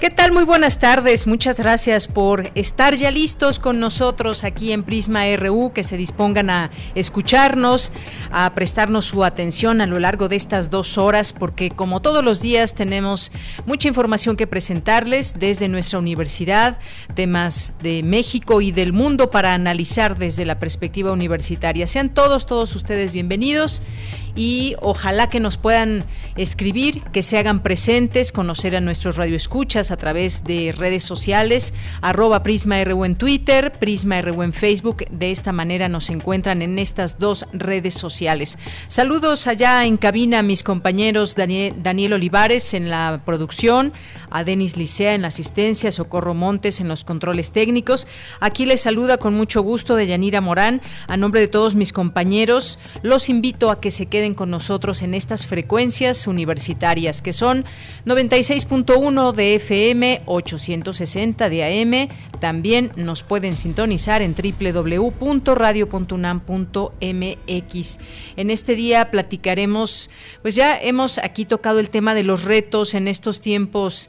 ¿Qué tal? Muy buenas tardes. Muchas gracias por estar ya listos con nosotros aquí en Prisma RU, que se dispongan a escucharnos, a prestarnos su atención a lo largo de estas dos horas, porque como todos los días tenemos mucha información que presentarles desde nuestra universidad, temas de México y del mundo para analizar desde la perspectiva universitaria. Sean todos, todos ustedes bienvenidos y ojalá que nos puedan escribir, que se hagan presentes, conocer a nuestros radioescuchas a través de redes sociales, arroba Prisma RU en Twitter, Prisma RU en Facebook. De esta manera nos encuentran en estas dos redes sociales. Saludos allá en cabina a mis compañeros Daniel, Daniel Olivares en la producción, a Denis Licea en asistencia, Socorro Montes en los controles técnicos. Aquí les saluda con mucho gusto de Yanira Morán. A nombre de todos mis compañeros, los invito a que se queden con nosotros en estas frecuencias universitarias que son 96.1 de FM, 860 de AM. También nos pueden sintonizar en www.radio.unam.mx. En este día platicaremos, pues ya hemos aquí tocado el tema de los retos en estos tiempos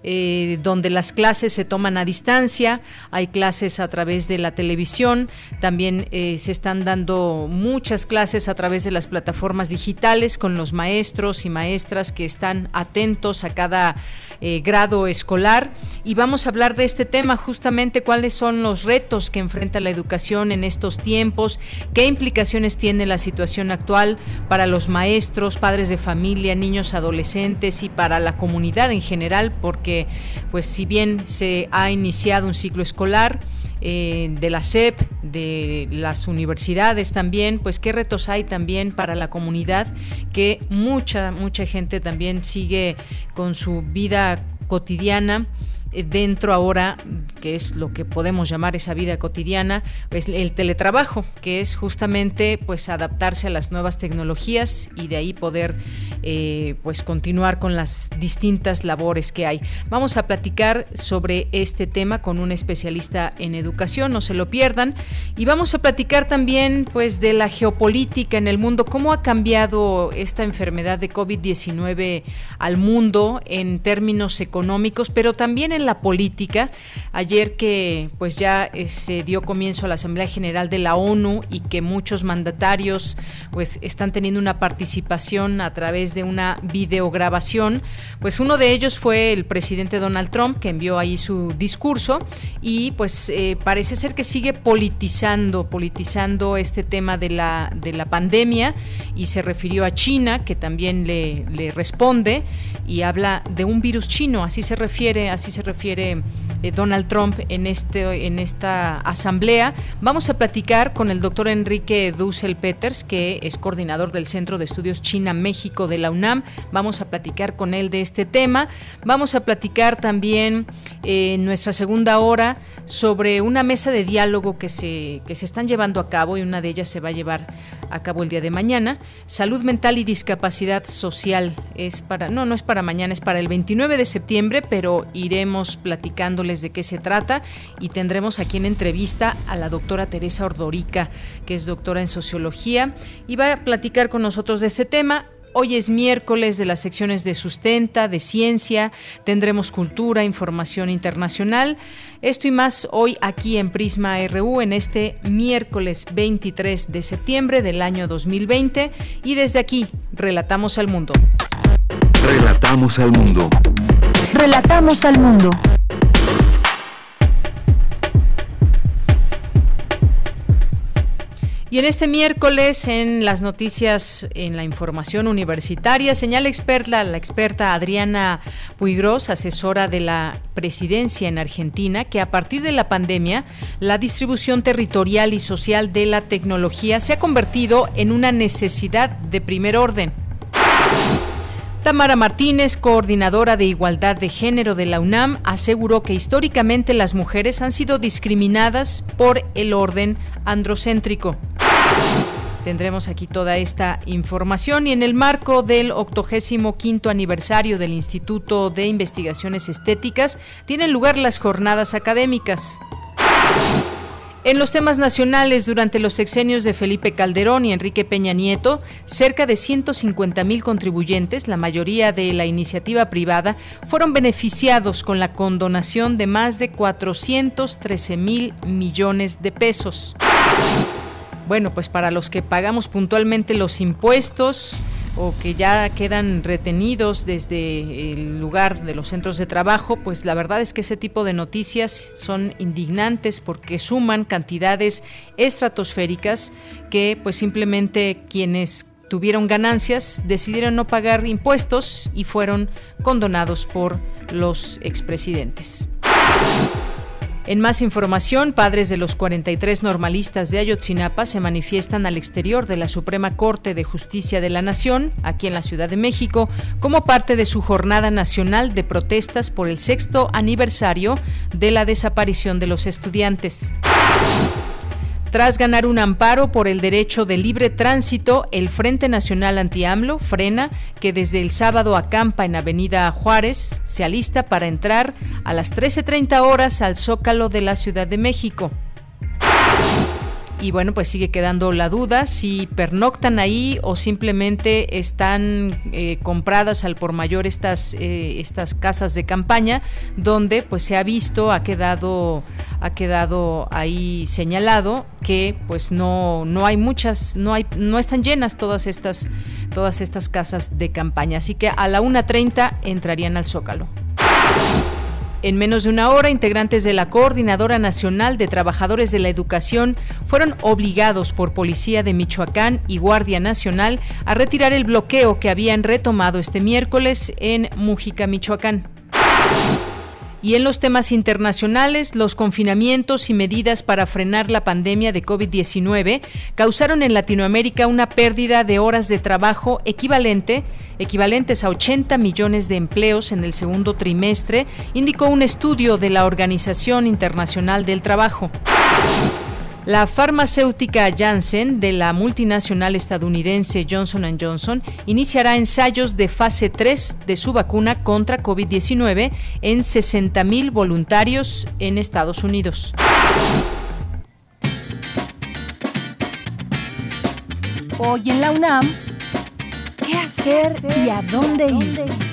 eh, donde las clases se toman a distancia, hay clases a través de la televisión, también eh, se están dando muchas clases a través de las plataformas digitales con los maestros y maestras que están atentos a cada eh, grado escolar. Y vamos a hablar de este tema justamente cuáles son los retos que enfrenta la educación en estos tiempos, qué implicaciones tiene la situación actual para los maestros, padres de familia, niños, adolescentes y para la comunidad en general, porque pues si bien se ha iniciado un ciclo escolar, eh, de la SEP, de las universidades también, pues qué retos hay también para la comunidad que mucha, mucha gente también sigue con su vida cotidiana dentro ahora, que es lo que podemos llamar esa vida cotidiana, pues el teletrabajo, que es justamente pues adaptarse a las nuevas tecnologías y de ahí poder eh, pues continuar con las distintas labores que hay. Vamos a platicar sobre este tema con un especialista en educación, no se lo pierdan, y vamos a platicar también pues de la geopolítica en el mundo, cómo ha cambiado esta enfermedad de COVID-19 al mundo en términos económicos, pero también en la política. Ayer que pues ya eh, se dio comienzo a la Asamblea General de la ONU y que muchos mandatarios pues están teniendo una participación a través de una videograbación, pues uno de ellos fue el presidente Donald Trump que envió ahí su discurso y pues eh, parece ser que sigue politizando, politizando este tema de la, de la pandemia y se refirió a China que también le, le responde y habla de un virus chino, así se refiere, así se refiere eh, Donald Trump en este en esta asamblea. Vamos a platicar con el doctor Enrique Dussel Peters, que es coordinador del Centro de Estudios China México de la UNAM. Vamos a platicar con él de este tema. Vamos a platicar también eh, en nuestra segunda hora sobre una mesa de diálogo que se que se están llevando a cabo y una de ellas se va a llevar a cabo el día de mañana. Salud mental y discapacidad social es para no no es para mañana, es para el 29 de septiembre, pero iremos de qué se trata y tendremos aquí en entrevista a la doctora Teresa Ordorica, que es doctora en sociología, y va a platicar con nosotros de este tema. Hoy es miércoles de las secciones de sustenta, de ciencia, tendremos cultura, información internacional. Esto y más hoy aquí en Prisma RU en este miércoles 23 de septiembre del año 2020 y desde aquí relatamos al mundo. Relatamos al mundo. Relatamos al mundo. Y en este miércoles, en las noticias, en la información universitaria, señala experta, la experta Adriana Puigros, asesora de la presidencia en Argentina, que a partir de la pandemia, la distribución territorial y social de la tecnología se ha convertido en una necesidad de primer orden. Tamara Martínez, coordinadora de Igualdad de Género de la UNAM, aseguró que históricamente las mujeres han sido discriminadas por el orden androcéntrico. Tendremos aquí toda esta información y en el marco del 85 aniversario del Instituto de Investigaciones Estéticas tienen lugar las jornadas académicas. En los temas nacionales, durante los sexenios de Felipe Calderón y Enrique Peña Nieto, cerca de 150 mil contribuyentes, la mayoría de la iniciativa privada, fueron beneficiados con la condonación de más de 413 mil millones de pesos. Bueno, pues para los que pagamos puntualmente los impuestos, o que ya quedan retenidos desde el lugar de los centros de trabajo, pues la verdad es que ese tipo de noticias son indignantes porque suman cantidades estratosféricas que pues simplemente quienes tuvieron ganancias decidieron no pagar impuestos y fueron condonados por los expresidentes. En más información, padres de los 43 normalistas de Ayotzinapa se manifiestan al exterior de la Suprema Corte de Justicia de la Nación, aquí en la Ciudad de México, como parte de su jornada nacional de protestas por el sexto aniversario de la desaparición de los estudiantes. Tras ganar un amparo por el derecho de libre tránsito, el Frente Nacional Anti-AMLO, Frena, que desde el sábado acampa en Avenida Juárez, se alista para entrar a las 13.30 horas al Zócalo de la Ciudad de México y bueno, pues sigue quedando la duda si pernoctan ahí o simplemente están eh, compradas al por mayor estas, eh, estas casas de campaña donde pues se ha visto, ha quedado, ha quedado ahí señalado que pues no, no hay muchas, no hay, no están llenas todas estas, todas estas casas de campaña. Así que a la 1.30 entrarían al Zócalo. En menos de una hora, integrantes de la Coordinadora Nacional de Trabajadores de la Educación fueron obligados por Policía de Michoacán y Guardia Nacional a retirar el bloqueo que habían retomado este miércoles en Mújica, Michoacán. Y en los temas internacionales, los confinamientos y medidas para frenar la pandemia de COVID-19 causaron en Latinoamérica una pérdida de horas de trabajo equivalente, equivalentes a 80 millones de empleos en el segundo trimestre, indicó un estudio de la Organización Internacional del Trabajo. La farmacéutica Janssen de la multinacional estadounidense Johnson Johnson iniciará ensayos de fase 3 de su vacuna contra COVID-19 en 60.000 voluntarios en Estados Unidos. Hoy en la UNAM, ¿qué hacer y a dónde ir?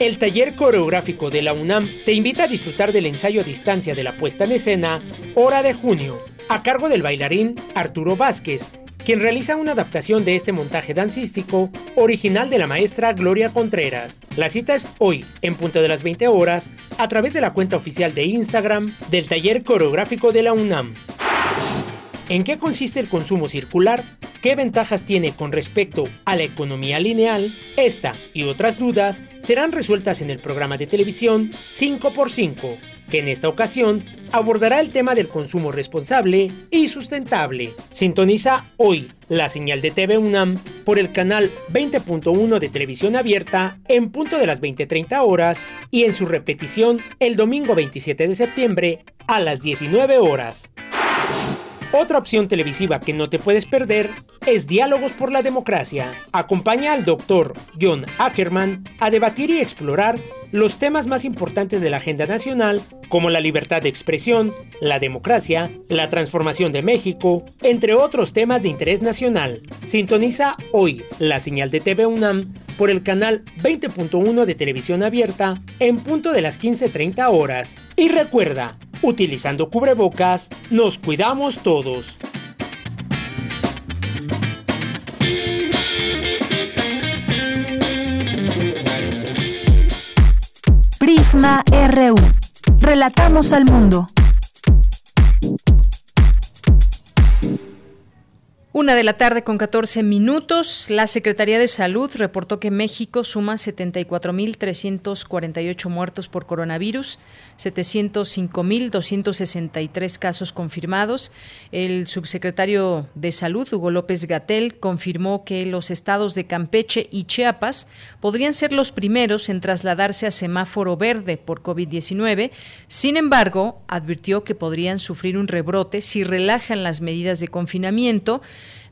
El taller coreográfico de la UNAM te invita a disfrutar del ensayo a distancia de la puesta en escena Hora de Junio, a cargo del bailarín Arturo Vázquez, quien realiza una adaptación de este montaje dancístico original de la maestra Gloria Contreras. La cita es hoy, en punto de las 20 horas, a través de la cuenta oficial de Instagram del taller coreográfico de la UNAM. ¿En qué consiste el consumo circular? ¿Qué ventajas tiene con respecto a la economía lineal? Esta y otras dudas serán resueltas en el programa de televisión 5x5, que en esta ocasión abordará el tema del consumo responsable y sustentable. Sintoniza hoy la señal de TV UNAM por el canal 20.1 de televisión abierta en punto de las 20:30 horas y en su repetición el domingo 27 de septiembre a las 19 horas. Otra opción televisiva que no te puedes perder es Diálogos por la Democracia. Acompaña al doctor John Ackerman a debatir y explorar los temas más importantes de la agenda nacional, como la libertad de expresión, la democracia, la transformación de México, entre otros temas de interés nacional. Sintoniza hoy la señal de TV UNAM por el canal 20.1 de televisión abierta en punto de las 15.30 horas. Y recuerda, Utilizando cubrebocas, nos cuidamos todos. Prisma RU. Relatamos al mundo. Una de la tarde con 14 minutos, la Secretaría de Salud reportó que México suma 74.348 muertos por coronavirus, 705.263 casos confirmados. El subsecretario de Salud, Hugo López Gatel, confirmó que los estados de Campeche y Chiapas podrían ser los primeros en trasladarse a semáforo verde por COVID-19. Sin embargo, advirtió que podrían sufrir un rebrote si relajan las medidas de confinamiento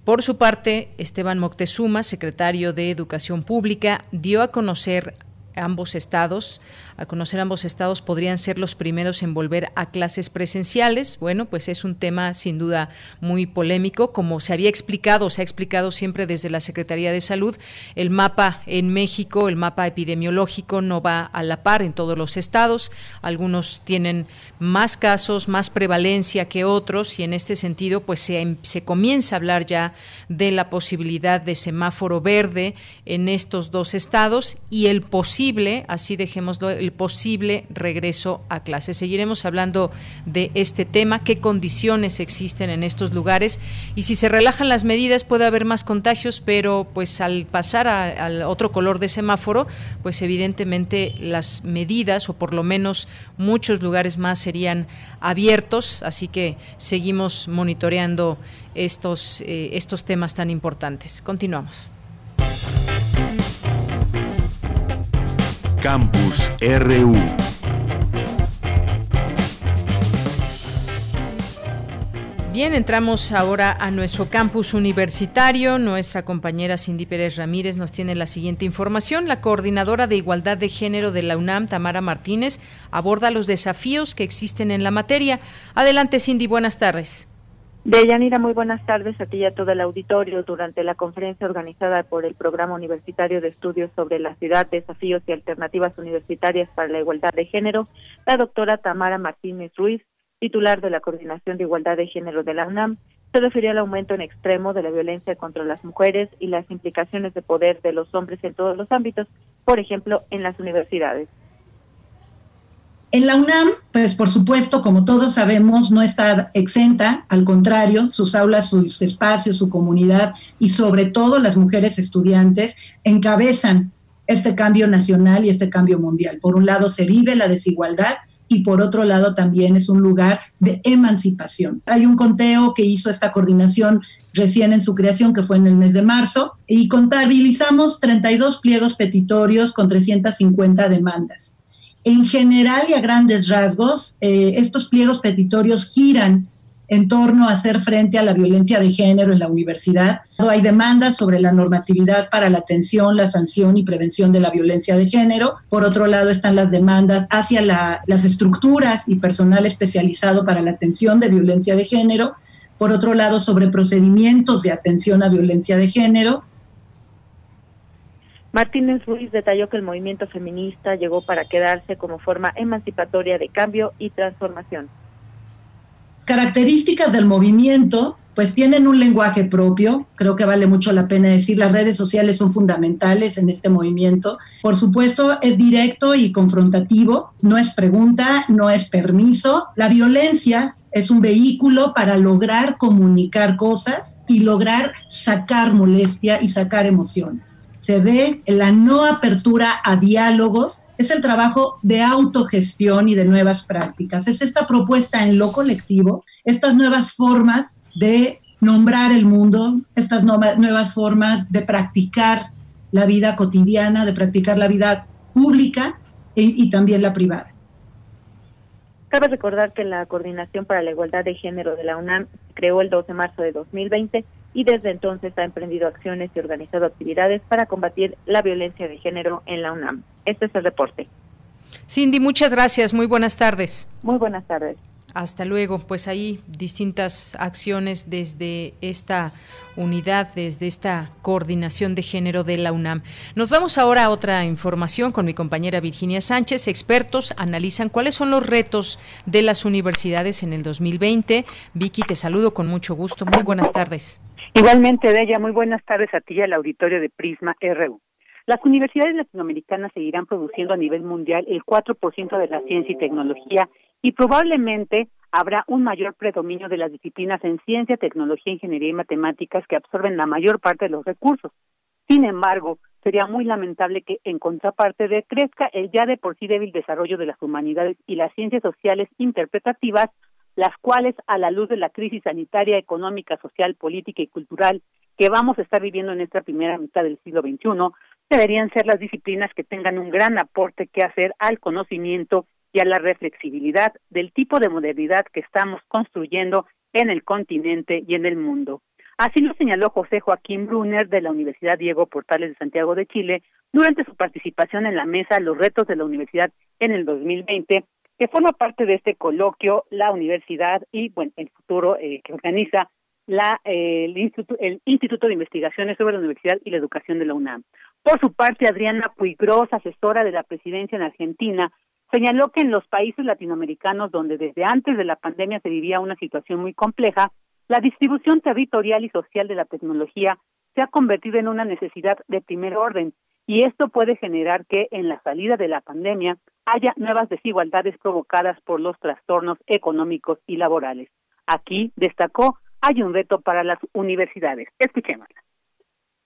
por su parte, Esteban Moctezuma, secretario de Educación Pública, dio a conocer ambos estados a conocer ambos estados podrían ser los primeros en volver a clases presenciales. Bueno, pues es un tema sin duda muy polémico. Como se había explicado, se ha explicado siempre desde la Secretaría de Salud, el mapa en México, el mapa epidemiológico no va a la par en todos los estados. Algunos tienen más casos, más prevalencia que otros y en este sentido pues se, comienza a hablar ya de la posibilidad de semáforo verde en estos dos estados y el posible, así dejémoslo, el posible regreso a clases. Seguiremos hablando de este tema, qué condiciones existen en estos lugares y si se relajan las medidas puede haber más contagios, pero pues al pasar al otro color de semáforo, pues evidentemente las medidas o por lo menos muchos lugares más serían abiertos, así que seguimos monitoreando estos, eh, estos temas tan importantes. Continuamos. Campus RU. Bien, entramos ahora a nuestro campus universitario. Nuestra compañera Cindy Pérez Ramírez nos tiene la siguiente información. La coordinadora de Igualdad de Género de la UNAM, Tamara Martínez, aborda los desafíos que existen en la materia. Adelante, Cindy, buenas tardes. Deyanira, muy buenas tardes a ti y a todo el auditorio. Durante la conferencia organizada por el Programa Universitario de Estudios sobre la Ciudad, Desafíos y Alternativas Universitarias para la Igualdad de Género, la doctora Tamara Martínez Ruiz, titular de la Coordinación de Igualdad de Género de la UNAM, se refirió al aumento en extremo de la violencia contra las mujeres y las implicaciones de poder de los hombres en todos los ámbitos, por ejemplo, en las universidades. En la UNAM, pues por supuesto, como todos sabemos, no está exenta, al contrario, sus aulas, sus espacios, su comunidad y sobre todo las mujeres estudiantes encabezan este cambio nacional y este cambio mundial. Por un lado se vive la desigualdad y por otro lado también es un lugar de emancipación. Hay un conteo que hizo esta coordinación recién en su creación, que fue en el mes de marzo, y contabilizamos 32 pliegos petitorios con 350 demandas. En general y a grandes rasgos, eh, estos pliegos petitorios giran en torno a hacer frente a la violencia de género en la universidad. Hay demandas sobre la normatividad para la atención, la sanción y prevención de la violencia de género. Por otro lado están las demandas hacia las estructuras y personal especializado para la atención de violencia de género. Por otro lado, sobre procedimientos de atención a violencia de género Martínez Ruiz detalló que el movimiento feminista llegó para quedarse como forma emancipatoria de cambio y transformación. Características del movimiento, pues tienen un lenguaje propio, creo que vale mucho la pena decir, las redes sociales son fundamentales en este movimiento. Por supuesto, es directo y confrontativo, no es pregunta, no es permiso. La violencia es un vehículo para lograr comunicar cosas y lograr sacar molestia y sacar emociones se ve la no apertura a diálogos, es el trabajo de autogestión y de nuevas prácticas. Es esta propuesta en lo colectivo, estas nuevas formas de nombrar el mundo, estas nuevas formas de practicar la vida cotidiana, de practicar la vida pública y, también la privada. Cabe recordar que la Coordinación para la Igualdad de Género de la UNAM creó el 12 de marzo de 2020 y desde entonces ha emprendido acciones y organizado actividades para combatir la violencia de género en la UNAM. Este es el reporte. Cindy, muchas gracias. Muy buenas tardes. Muy buenas tardes. Hasta luego. Pues ahí distintas acciones desde esta unidad, desde esta coordinación de género de la UNAM. Nos vamos ahora a otra información con mi compañera Virginia Sánchez. Expertos analizan cuáles son los retos de las universidades en el 2020. Vicky, te saludo con mucho gusto. Muy buenas tardes. Igualmente, ella muy buenas tardes a ti y al auditorio de Prisma RU. Las universidades latinoamericanas seguirán produciendo a nivel mundial el 4% de la ciencia y tecnología y probablemente habrá un mayor predominio de las disciplinas en ciencia, tecnología, ingeniería y matemáticas que absorben la mayor parte de los recursos. Sin embargo, sería muy lamentable que en contraparte decrezca el ya de por sí débil desarrollo de las humanidades y las ciencias sociales interpretativas, las cuales a la luz de la crisis sanitaria, económica, social, política y cultural que vamos a estar viviendo en esta primera mitad del siglo XXI, deberían ser las disciplinas que tengan un gran aporte que hacer al conocimiento y a la reflexibilidad del tipo de modernidad que estamos construyendo en el continente y en el mundo. Así lo señaló José Joaquín Brunner de la Universidad Diego Portales de Santiago de Chile durante su participación en la mesa Los retos de la universidad en el 2020, que forma parte de este coloquio la universidad y bueno, el futuro eh, que organiza la, eh, el, Instituto, el Instituto de Investigaciones sobre la Universidad y la Educación de la UNAM. Por su parte, Adriana Puigros, asesora de la presidencia en Argentina, señaló que en los países latinoamericanos donde desde antes de la pandemia se vivía una situación muy compleja, la distribución territorial y social de la tecnología se ha convertido en una necesidad de primer orden y esto puede generar que en la salida de la pandemia haya nuevas desigualdades provocadas por los trastornos económicos y laborales. Aquí, destacó, hay un reto para las universidades. Escuchémosla.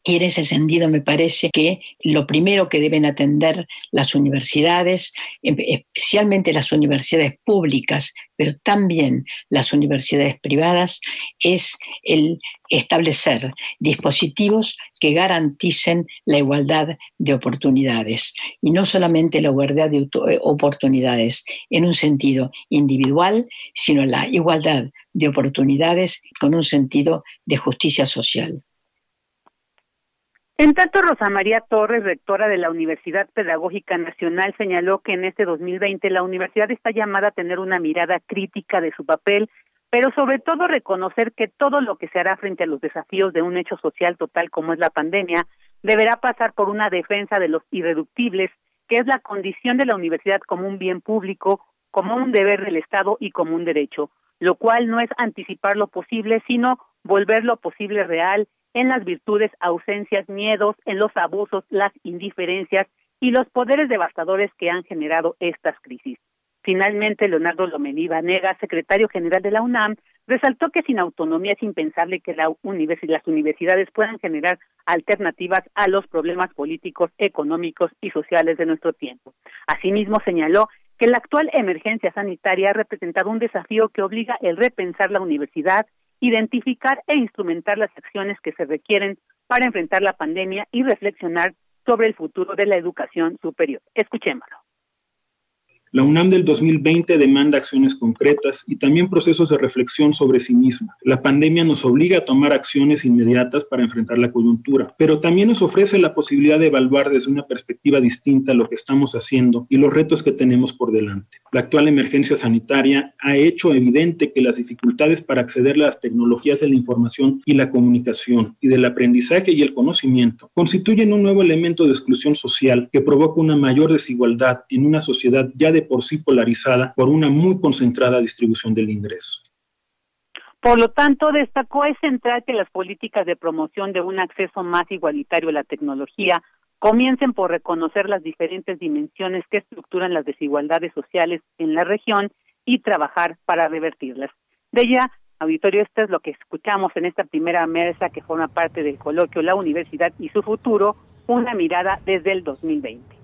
Y en ese sentido me parece que lo primero que deben atender las universidades, em, especialmente las universidades públicas, pero también las universidades privadas, es el establecer dispositivos que garanticen la igualdad de oportunidades. Y no solamente la igualdad de eh, oportunidades en un sentido individual, sino la igualdad de oportunidades con un sentido de justicia social. En tanto, Rosa María Torres, rectora de la Universidad Pedagógica Nacional, señaló que en este 2020 la universidad está llamada a tener una mirada crítica de su papel, pero sobre todo reconocer que todo lo que se hará frente a los desafíos de un hecho social total como es la pandemia deberá pasar por una defensa de los irreductibles, que es la condición de la universidad como un bien público, como un deber del Estado y como un derecho, lo cual no es anticipar lo posible, sino volver lo posible real en las virtudes, ausencias, miedos, en los abusos, las indiferencias y los poderes devastadores que han generado estas crisis. Finalmente, Leonardo Lomelí Vanega, secretario general de la UNAM, resaltó que sin autonomía es impensable que la las universidades puedan generar alternativas a los problemas políticos, económicos y sociales de nuestro tiempo. Asimismo, señaló que la actual emergencia sanitaria ha representado un desafío que obliga el repensar la universidad identificar e instrumentar las acciones que se requieren para enfrentar la pandemia y reflexionar sobre el futuro de la educación superior. Escuchémoslo. La UNAM del 2020 demanda acciones concretas y también procesos de reflexión sobre sí misma. La pandemia nos obliga a tomar acciones inmediatas para enfrentar la coyuntura, pero también nos ofrece la posibilidad de evaluar desde una perspectiva distinta lo que estamos haciendo y los retos que tenemos por delante. La actual emergencia sanitaria ha hecho evidente que las dificultades para acceder a las tecnologías de la información y la comunicación y del aprendizaje y el conocimiento constituyen un nuevo elemento de exclusión social que provoca una mayor desigualdad en una sociedad ya de por sí polarizada por una muy concentrada distribución del ingreso. Por lo tanto, destacó es central que las políticas de promoción de un acceso más igualitario a la tecnología comiencen por reconocer las diferentes dimensiones que estructuran las desigualdades sociales en la región y trabajar para revertirlas. De ella, auditorio, esto es lo que escuchamos en esta primera mesa que forma parte del coloquio La Universidad y su futuro, una mirada desde el 2020.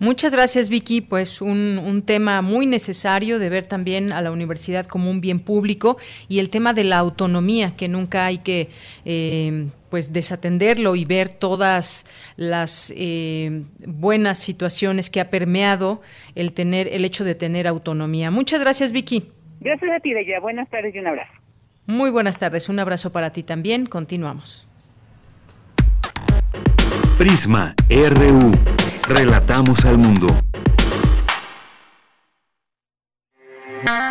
Muchas gracias, Vicky. Pues un, un, tema muy necesario de ver también a la universidad como un bien público y el tema de la autonomía, que nunca hay que eh, pues desatenderlo y ver todas las eh, buenas situaciones que ha permeado el tener el hecho de tener autonomía. Muchas gracias, Vicky. Gracias a ti, Deya. Buenas tardes y un abrazo. Muy buenas tardes. Un abrazo para ti también. Continuamos. Prisma RU. Relatamos al mundo.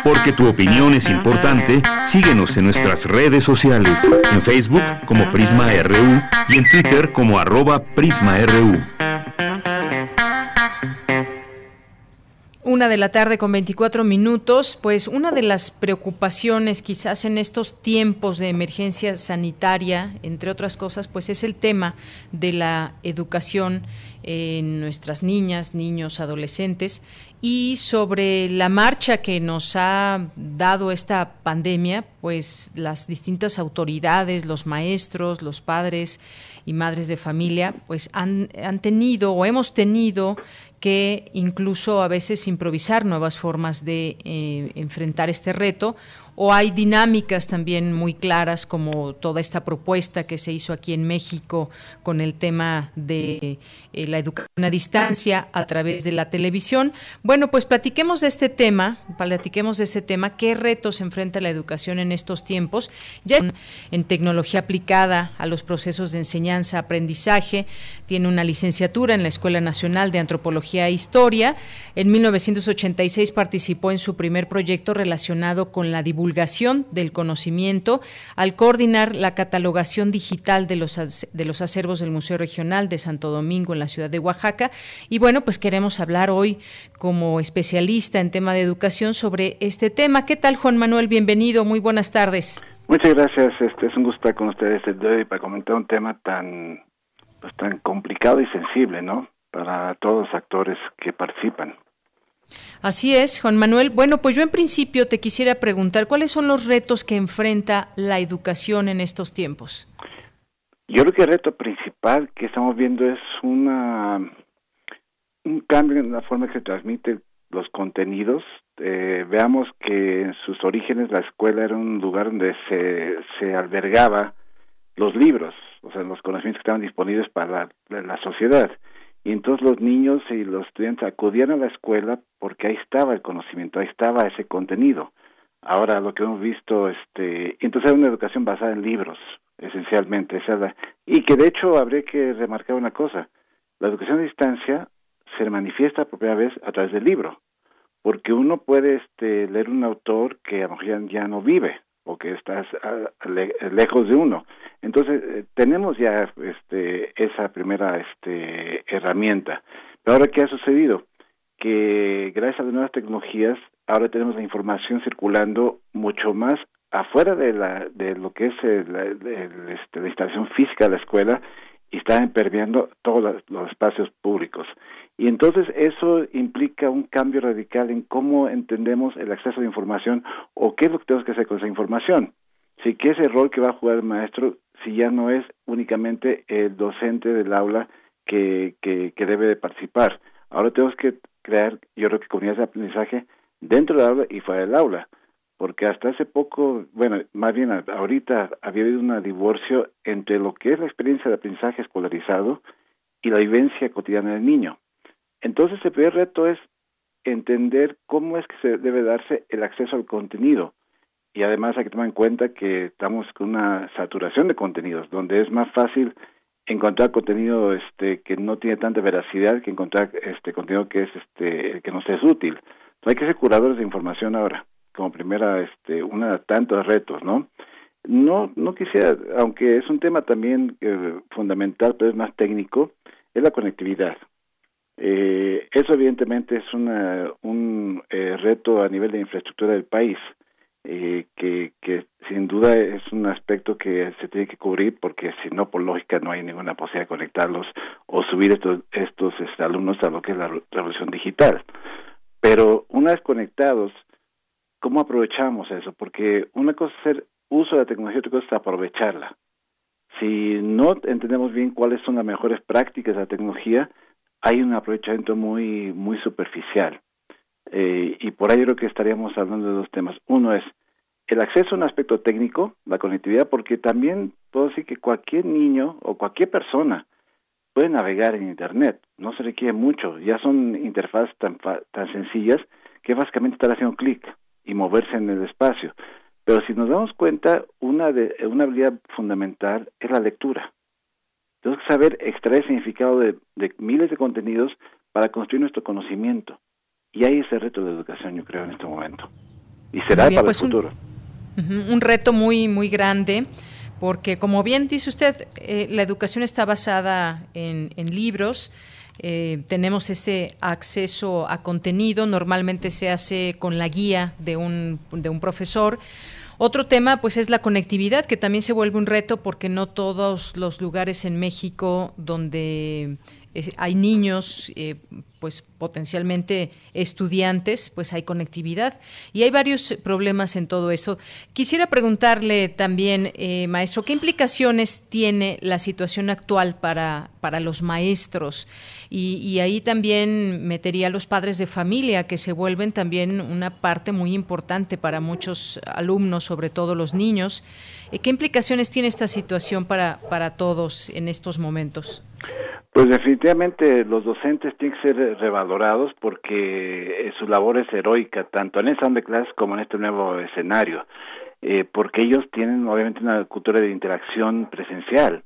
Porque tu opinión es importante, síguenos en nuestras redes sociales, en Facebook como Prisma RU y en Twitter como arroba PrismaRU. Una de la tarde con 24 minutos, pues una de las preocupaciones quizás en estos tiempos de emergencia sanitaria, entre otras cosas, pues es el tema de la educación en nuestras niñas, niños, adolescentes y sobre la marcha que nos ha dado esta pandemia, pues las distintas autoridades, los maestros, los padres y madres de familia, pues han, han tenido o hemos tenido que incluso a veces improvisar nuevas formas de eh, enfrentar este reto o hay dinámicas también muy claras como toda esta propuesta que se hizo aquí en México con el tema de eh, la educación a distancia a través de la televisión. Bueno, pues platiquemos de este tema, platiquemos de este tema, qué retos enfrenta la educación en estos tiempos, ya en tecnología aplicada a los procesos de enseñanza, aprendizaje, tiene una licenciatura en la Escuela Nacional de Antropología e Historia. En 1986 participó en su primer proyecto relacionado con la divulgación del conocimiento al coordinar la catalogación digital de los, de los acervos del Museo Regional de Santo Domingo en la ciudad de Oaxaca. Y bueno, pues queremos hablar hoy como especialista en tema de educación sobre este tema. ¿Qué tal, Juan Manuel? Bienvenido, muy buenas tardes. Muchas gracias, este es un gusto estar con ustedes el hoy para comentar un tema tan pues tan complicado y sensible, ¿no? Para todos los actores que participan. Así es, Juan Manuel. Bueno, pues yo en principio te quisiera preguntar cuáles son los retos que enfrenta la educación en estos tiempos. Yo creo que el reto principal que estamos viendo es una un cambio en la forma que se transmiten los contenidos. Eh, veamos que en sus orígenes la escuela era un lugar donde se, se albergaba los libros, o sea, los conocimientos que estaban disponibles para la, sociedad. Y entonces los niños y los estudiantes acudían a la escuela porque ahí estaba el conocimiento, ahí estaba ese contenido. Ahora lo que hemos visto, este, entonces era una educación basada en libros, esencialmente, esa y que de hecho habría que remarcar una cosa, la educación a distancia se manifiesta por primera vez a través del libro, porque uno puede este, leer un autor que a lo mejor ya no vive, o que estás lejos de uno. Entonces, eh, tenemos ya este, esa primera este, herramienta. Pero ahora, ¿qué ha sucedido? Que gracias a las nuevas tecnologías, ahora tenemos la información circulando mucho más afuera de, la, de lo que es este, la instalación física de la escuela y está permeando todos los espacios públicos. Y entonces eso implica un cambio radical en cómo entendemos el acceso a la información o qué es lo que tenemos que hacer con esa información. Si qué es el rol que va a jugar el maestro si ya no es únicamente el docente del aula que, que, que debe de participar. Ahora tenemos que crear, yo creo que comunidades de aprendizaje dentro del aula y fuera del aula porque hasta hace poco, bueno, más bien ahorita había habido un divorcio entre lo que es la experiencia de aprendizaje escolarizado y la vivencia cotidiana del niño. Entonces el primer reto es entender cómo es que se debe darse el acceso al contenido. Y además hay que tomar en cuenta que estamos con una saturación de contenidos, donde es más fácil encontrar contenido este que no tiene tanta veracidad que encontrar este contenido que es este que nos es útil. Entonces hay que ser curadores de información ahora como primera, este, una de tantos retos, ¿no? No, no quisiera, aunque es un tema también eh, fundamental, pero es más técnico, es la conectividad. Eh, eso evidentemente es una, un eh, reto a nivel de infraestructura del país, que, que sin duda es un aspecto que se tiene que cubrir porque si no, por lógica, no hay ninguna posibilidad de conectarlos o subir estos, estos este, alumnos a lo que es la revolución digital. Pero una vez conectados, ¿Cómo aprovechamos eso? Porque una cosa es hacer uso de la tecnología, otra cosa es aprovecharla. Si no entendemos bien cuáles son las mejores prácticas de la tecnología, hay un aprovechamiento muy, muy superficial. Eh, y por ahí creo que estaríamos hablando de dos temas. Uno es el acceso a un aspecto técnico, la conectividad, porque también puedo decir que cualquier niño o cualquier persona puede navegar en Internet. No se requiere mucho. Ya son interfaces tan, tan sencillas que básicamente estar haciendo clic y moverse en el espacio. Pero si nos damos cuenta, una, de, una habilidad fundamental es la lectura. Tenemos que saber extraer significado de, miles de contenidos para construir nuestro conocimiento. Y ahí es el reto de la educación, yo creo, en este momento. Y será para el pues futuro. Un, reto muy, muy grande porque como bien dice usted, eh, la educación está basada en, en libros, eh, tenemos ese acceso a contenido, normalmente se hace con la guía de un, de un profesor. Otro tema, pues, es la conectividad, que también se vuelve un reto porque no todos los lugares en México donde hay niños, eh, pues potencialmente estudiantes, pues hay conectividad y hay varios problemas en todo eso. Quisiera preguntarle también, eh, maestro, ¿qué implicaciones tiene la situación actual para, para los maestros? Y, y, ahí también metería a los padres de familia, que se vuelven también una parte muy importante para muchos alumnos, sobre todo los niños. Eh, ¿Qué implicaciones tiene esta situación para, para todos en estos momentos? Pues definitivamente los docentes tienen que ser revalorados porque eh, su labor es heroica, tanto en el salón de clases como en este nuevo escenario, eh, porque ellos tienen obviamente una cultura de interacción presencial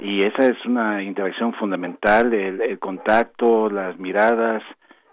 y esa es una interacción fundamental, el contacto, las miradas,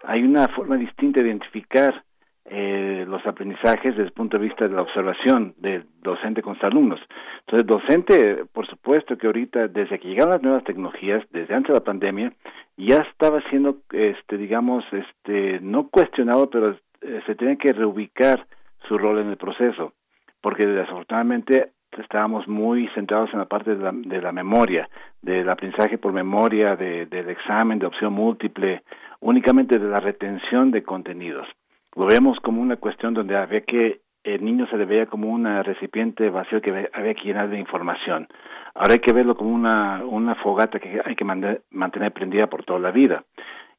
hay una forma distinta de identificar eh, los aprendizajes desde el punto de vista de la observación del docente con sus alumnos. Entonces, docente, por supuesto que ahorita, desde que llegaron las nuevas tecnologías, desde antes de la pandemia, ya estaba siendo, este, digamos, este, no cuestionado, pero eh, se tiene que reubicar su rol en el proceso, porque desafortunadamente estábamos muy centrados en la parte de la, de la memoria, del aprendizaje por memoria, de, del examen, de opción múltiple, únicamente de la retención de contenidos lo vemos como una cuestión donde había que el niño se le veía como un recipiente vacío que había que llenar de información. Ahora hay que verlo como una, una fogata que hay que mantener prendida por toda la vida.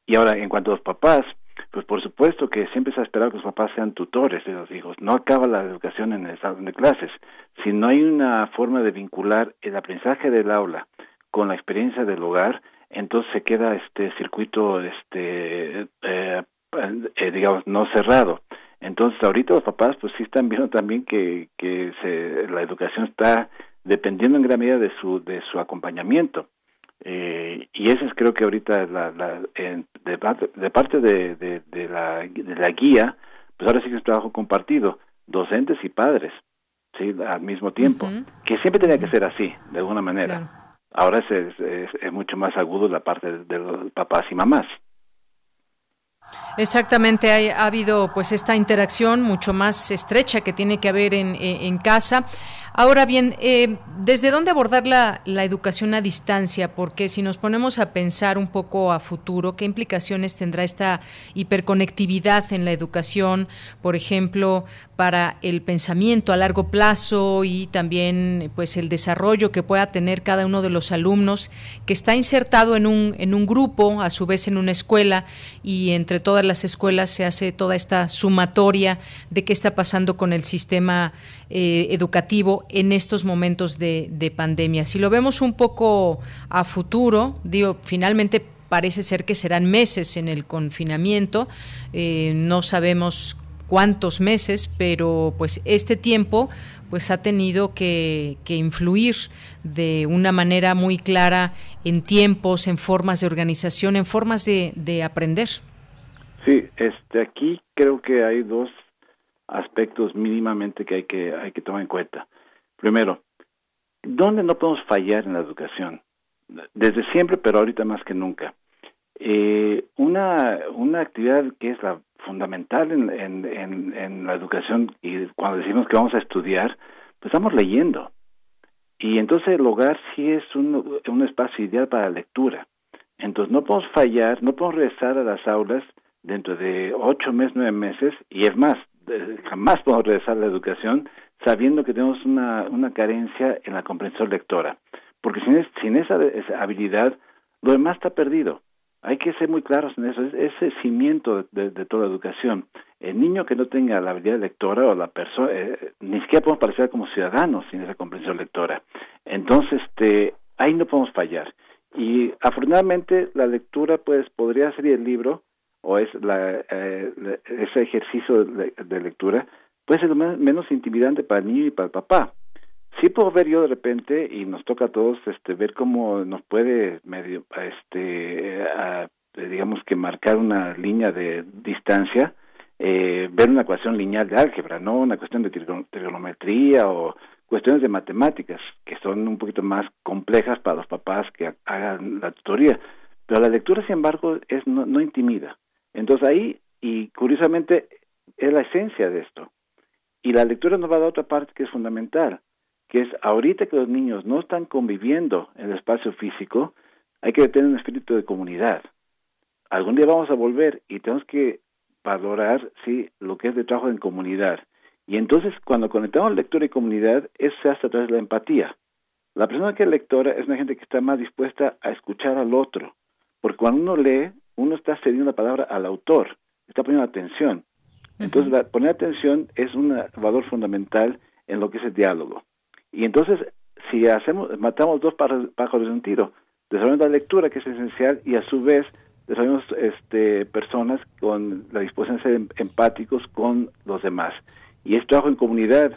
Y ahora, en cuanto a los papás, pues por supuesto que siempre se ha esperado que los papás sean tutores de los hijos. No acaba la educación en el salón de clases. Si no hay una forma de vincular el aprendizaje del aula con la experiencia del hogar, entonces se queda este circuito este eh, eh, digamos, no cerrado. Entonces, ahorita los papás, pues sí están viendo también que, que se, la educación está dependiendo en gran medida de su, de su acompañamiento. Eh, y eso es creo que ahorita la, la, de, parte, de parte de, de, la, de la guía, pues ahora sí que es un trabajo compartido, docentes y padres, sí, al mismo tiempo, que siempre tenía que ser así, de alguna manera. Ahora es, es, es, mucho más agudo la parte de los papás y mamás. Exactamente, ha habido pues esta interacción mucho más estrecha que tiene que haber en, en casa. Ahora bien, eh, ¿desde dónde abordar la, la, educación a distancia? Porque si nos ponemos a pensar un poco a futuro, ¿qué implicaciones tendrá esta hiperconectividad en la educación, por ejemplo, para el pensamiento a largo plazo y también pues el desarrollo que pueda tener cada uno de los alumnos que está insertado en un, en un grupo, a su vez en una escuela, y entre todas las escuelas se hace toda esta sumatoria de qué está pasando con el sistema eh, educativo en estos momentos de, pandemia. Si lo vemos un poco a futuro, digo, finalmente parece ser que serán meses en el confinamiento, eh, no sabemos cuántos meses, pero pues este tiempo pues ha tenido que, influir de una manera muy clara en tiempos, en formas de organización, en formas de, de aprender. Sí, este aquí creo que hay dos aspectos mínimamente que hay que hay que tomar en cuenta. Primero, ¿dónde no podemos fallar en la educación? Desde siempre, pero ahorita más que nunca. Eh, una, una actividad que es la fundamental en, en, en, la educación y cuando decimos que vamos a estudiar, pues estamos leyendo. Y entonces el hogar sí es un, un espacio ideal para la lectura. Entonces no podemos fallar, no podemos regresar a las aulas dentro de ocho meses, nueve meses, y es más, jamás podemos regresar a la educación sabiendo que tenemos una, una carencia en la comprensión lectora. Porque sin, sin esa, habilidad, lo demás está perdido. Hay que ser muy claros en eso. Es ese cimiento de, toda educación. El niño que no tenga la habilidad lectora o la persona, eh, ni siquiera podemos parecer como ciudadanos sin esa comprensión lectora. Entonces, este, ahí no podemos fallar. Y afortunadamente la lectura pues podría ser el libro o es la, eh, ese ejercicio de, lectura puede ser lo menos intimidante para el niño y para el papá. Sí puedo ver yo de repente y nos toca a todos este ver cómo nos puede medio este digamos que marcar una línea de distancia eh, ver una ecuación lineal de álgebra no una cuestión de trigonometría o cuestiones de matemáticas que son un poquito más complejas para los papás que hagan la tutoría pero la lectura sin embargo es no, no intimida entonces ahí, y curiosamente, es la esencia de esto. Y la lectura nos va a dar otra parte que es fundamental, que es ahorita que los niños no están conviviendo en el espacio físico, hay que tener un espíritu de comunidad. Algún día vamos a volver y tenemos que valorar sí lo que es de trabajo en comunidad. Y entonces cuando conectamos lectura y comunidad, eso se hace a través de la empatía. La persona que es lectora es una gente que está más dispuesta a escuchar al otro, porque cuando uno lee, uno está cediendo la palabra al autor, está poniendo atención. Entonces, poner atención es un valor fundamental en lo que es el diálogo. Y entonces, si hacemos, matamos dos pájaros de un tiro, desarrollamos la lectura, que es esencial, y a su vez desarrollamos este, personas con la disposición de ser em, empáticos con los demás. Y es trabajo en comunidad.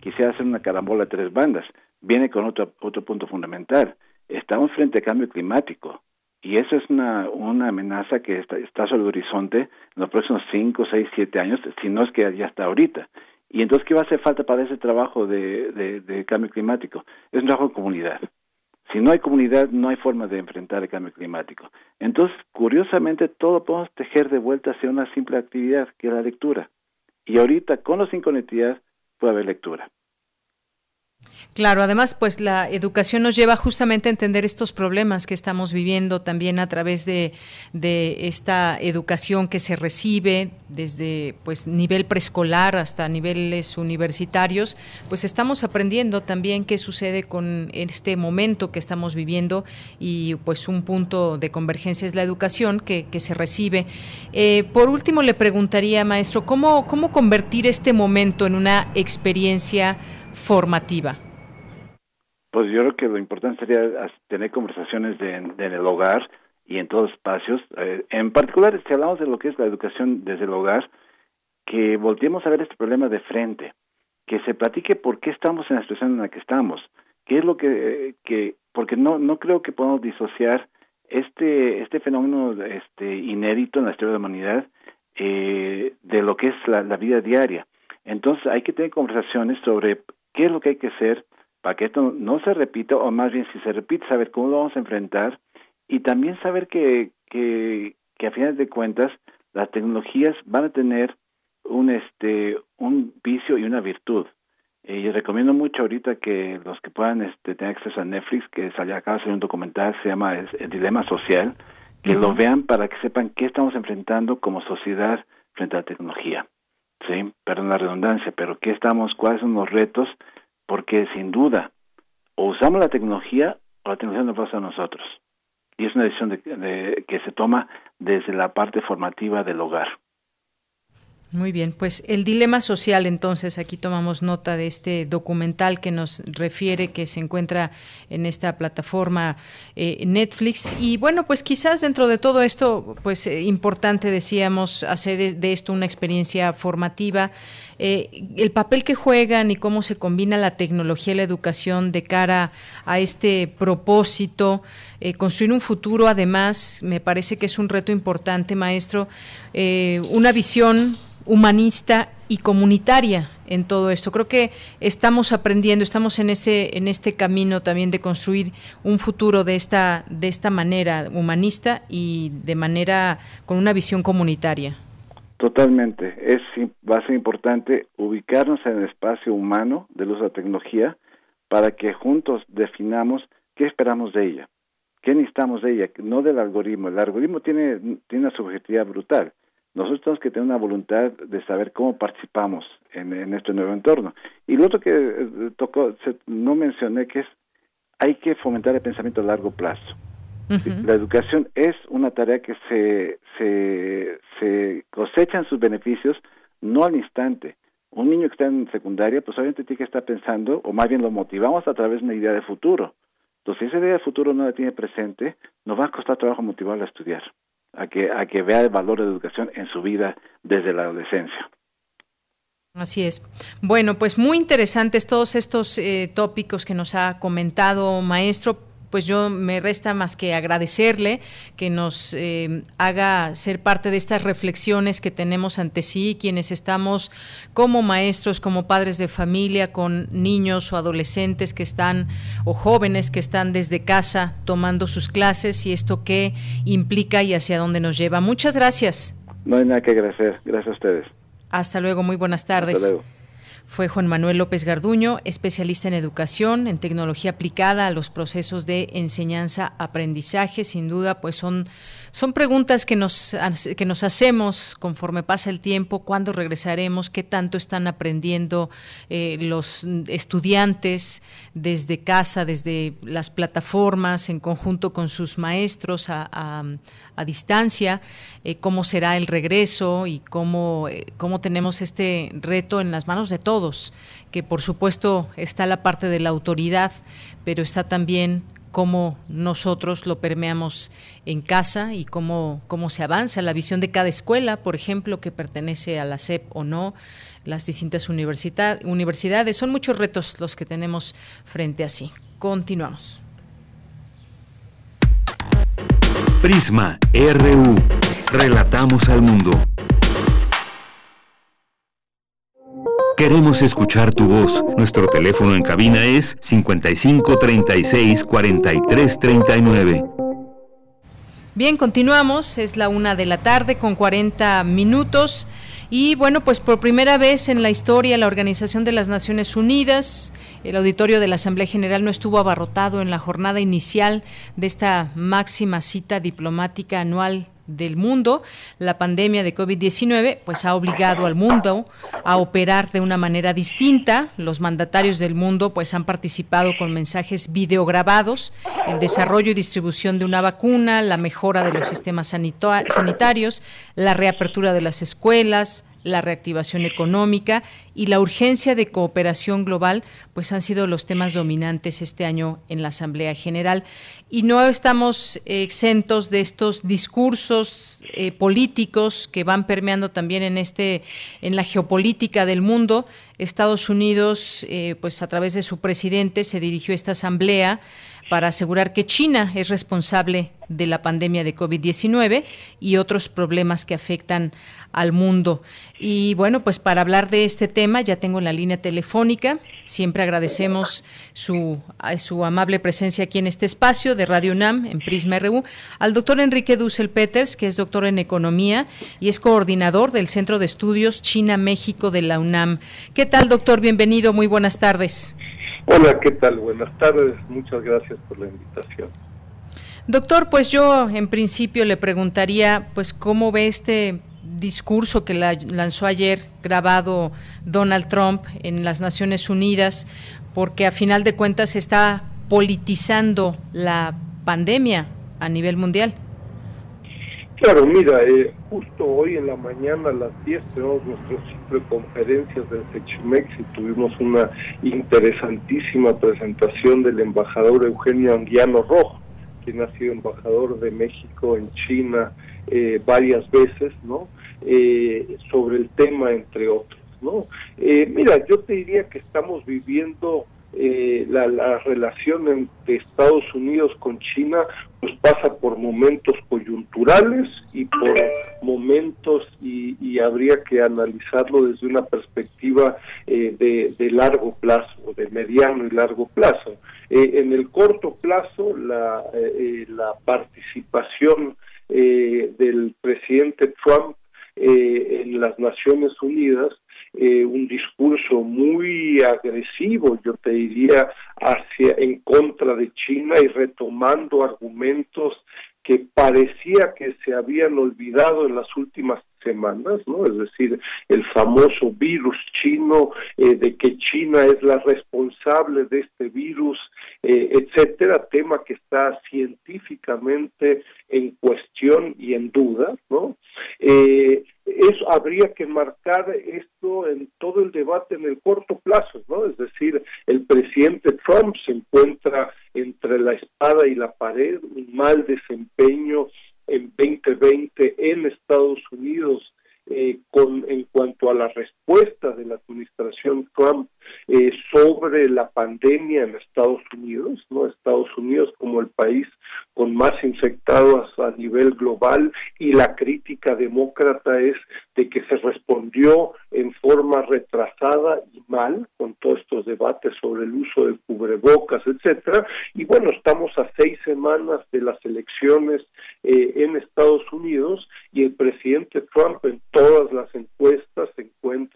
Quisiera hacer una carambola de tres bandas. Viene con otro, otro punto fundamental. Estamos frente a cambio climático. Y eso es una, una amenaza que está, sobre el horizonte en los próximos 5, 6, 7 años, si no es que ya está ahorita. Y entonces, ¿qué va a hacer falta para ese trabajo de, de, de cambio climático? Es un trabajo en comunidad. Si no hay comunidad, no hay forma de enfrentar el cambio climático. Entonces, curiosamente, todo podemos tejer de vuelta hacia una simple actividad, que es la lectura. Y ahorita, con o sin conectividad, puede haber lectura. Claro, además, pues la educación nos lleva justamente a entender estos problemas que estamos viviendo también a través de, esta educación que se recibe desde pues nivel preescolar hasta niveles universitarios, pues estamos aprendiendo también qué sucede con este momento que estamos viviendo y pues un punto de convergencia es la educación que, se recibe. Eh, por último, le preguntaría, maestro, ¿cómo, ¿cómo convertir este momento en una experiencia formativa? Pues yo creo que lo importante sería tener conversaciones de, en el hogar y en todos espacios. Eh, en particular, si hablamos de lo que es la educación desde el hogar, que volteemos a ver este problema de frente, que se platique por qué estamos en la situación en la que estamos, qué es lo que, que porque no no creo que podamos disociar este este fenómeno este inédito en la historia de la humanidad eh, de lo que es la vida diaria. Entonces hay que tener conversaciones sobre qué es lo que hay que hacer para que esto no se repita, o más bien si se repite, saber cómo lo vamos a enfrentar y también saber que, que, que a final de cuentas las tecnologías van a tener un, este, un vicio y una virtud. Eh, y recomiendo mucho ahorita que los que puedan este, tener acceso a Netflix, que salió acá de un documental, se llama El Dilema Social, que lo vean para que sepan qué estamos enfrentando como sociedad frente a la tecnología. Sí, perdón la redundancia, pero qué estamos, cuáles son los retos porque sin duda o usamos la tecnología o la tecnología nos pasa a nosotros. Y es una decisión de, que se toma desde la parte formativa del hogar. Muy bien, pues el dilema social, entonces aquí tomamos nota de este documental que nos refiere que se encuentra en esta plataforma eh, Netflix y bueno, pues quizás dentro de todo esto, pues eh, importante decíamos hacer de esto una experiencia formativa. Eh, el papel que juegan y cómo se combina la tecnología y la educación de cara a este propósito, construir un futuro, además, me parece que es un reto importante, maestro, una visión humanista y comunitaria en todo esto. Creo que estamos aprendiendo, estamos en este en este camino también de construir un futuro de esta de esta manera humanista y de manera con una visión comunitaria. Totalmente, es va a ser importante ubicarnos en el espacio humano de uso de la tecnología para que juntos definamos qué esperamos de ella, qué necesitamos de ella, no del algoritmo. El algoritmo tiene tiene una subjetividad brutal nosotros tenemos que tener una voluntad de saber cómo participamos en, en este nuevo entorno. Y lo otro que eh, tocó, no mencioné, que es hay que fomentar el pensamiento a largo plazo. La educación es una tarea que se, se, se cosechan sus beneficios no al instante. Un niño que está en secundaria, pues obviamente tiene que estar pensando, o más bien lo motivamos a través de una idea de futuro. Entonces, si esa idea de futuro no la tiene presente, nos va a costar trabajo motivarlo a estudiar a que, a que vea el valor de la educación en su vida desde la adolescencia. Así es. Bueno, pues muy interesantes todos estos eh, tópicos que nos ha comentado, maestro pues yo me resta más que agradecerle que nos eh, haga ser parte de estas reflexiones que tenemos ante sí, quienes estamos como maestros, como padres de familia, con niños o adolescentes que están, o jóvenes que están desde casa tomando sus clases y esto qué implica y hacia dónde nos lleva. Muchas gracias. No hay nada que agradecer. Gracias a ustedes. Hasta luego, muy buenas tardes. Fue Juan Manuel López Garduño, especialista en educación, en tecnología aplicada a los procesos de enseñanza-aprendizaje. Sin duda, pues son, son preguntas que nos, que nos hacemos conforme pasa el tiempo, cuándo regresaremos, qué tanto están aprendiendo eh, los estudiantes desde casa, desde las plataformas, en conjunto con sus maestros a, distancia, eh, cómo será el regreso y cómo, eh, cómo tenemos este reto en las manos de todos que por supuesto está la parte de la autoridad, pero está también cómo nosotros lo permeamos en casa y cómo, cómo se avanza la visión de cada escuela, por ejemplo, que pertenece a la SEP o no, las distintas universidades. Son muchos retos los que tenemos frente a sí. Continuamos. Prisma RU. Relatamos al mundo. Queremos escuchar tu voz. Nuestro teléfono en cabina es 55 36 43 39. Bien, continuamos. Es la una de la tarde con 40 minutos. Y bueno, pues por primera vez en la historia, la Organización de las Naciones Unidas, el auditorio de la Asamblea General no estuvo abarrotado en la jornada inicial de esta máxima cita diplomática anual del mundo, la pandemia de COVID-19 pues ha obligado al mundo a operar de una manera distinta. Los mandatarios del mundo pues han participado con mensajes videograbados, el desarrollo y distribución de una vacuna, la mejora de los sistemas sanitarios, la reapertura de las escuelas, la reactivación económica y la urgencia de cooperación global, pues han sido los temas dominantes este año en la Asamblea General. Y no estamos exentos de estos discursos eh, políticos que van permeando también en este, en la geopolítica del mundo. Estados Unidos, eh, pues a través de su presidente, se dirigió a esta asamblea para asegurar que China es responsable de la pandemia de COVID-19 y otros problemas que afectan al mundo. Y bueno, pues para hablar de este tema ya tengo en la línea telefónica. Siempre agradecemos su, su amable presencia aquí en este espacio de Radio UNAM en Prisma RU al doctor Enrique Dussel Peters, que es doctor en economía y es coordinador del Centro de Estudios China-México de la UNAM. ¿Qué tal, doctor? Bienvenido, muy buenas tardes. Hola, ¿qué tal? Buenas tardes, muchas gracias por la invitación. Doctor, pues yo en principio le preguntaría, pues, ¿cómo ve este discurso que lanzó ayer grabado Donald Trump en las Naciones Unidas, porque a final de cuentas está politizando la pandemia a nivel mundial. Claro, mira, eh, justo hoy en la mañana a las 10 tenemos nuestro ciclo de conferencias del Sechimex y tuvimos una interesantísima presentación del embajador Eugenio Anguiano Rojo, quien ha sido embajador de México en China eh, varias veces, ¿no? Eh, sobre el tema, entre otros. ¿no? Eh, mira, yo te diría que estamos viviendo eh, la, la, relación entre Estados Unidos con China pues pasa por momentos coyunturales y por momentos y, y habría que analizarlo desde una perspectiva de, de, largo plazo, de mediano y largo plazo. en el corto plazo la, la participación del presidente Trump eh, en las Naciones Unidas eh, un discurso muy agresivo, yo te diría, hacia en contra de China y retomando argumentos que parecía que se habían olvidado en las últimas semanas, ¿no? Es decir, el famoso virus chino, eh, de que China es la responsable de este virus, eh, etcétera, tema que está científicamente en cuestión y en duda, ¿no? Eh, eso habría que marcar esto en todo el debate en el corto plazo, ¿no? Es decir, el presidente Trump se encuentra entre la espada y la pared, un mal desempeño en 2020 en Estados Unidos eh, con en cuanto a la respuesta de la administración Trump eh, sobre la pandemia en Estados Unidos, no Estados Unidos como el país con más infectados a nivel global y la crítica demócrata es de que se respondió en forma retrasada y mal con todos estos debates sobre el uso de cubrebocas, etcétera. Y bueno, estamos a seis semanas de las elecciones eh, en Estados Unidos y el presidente Trump en todas las encuestas se encuentra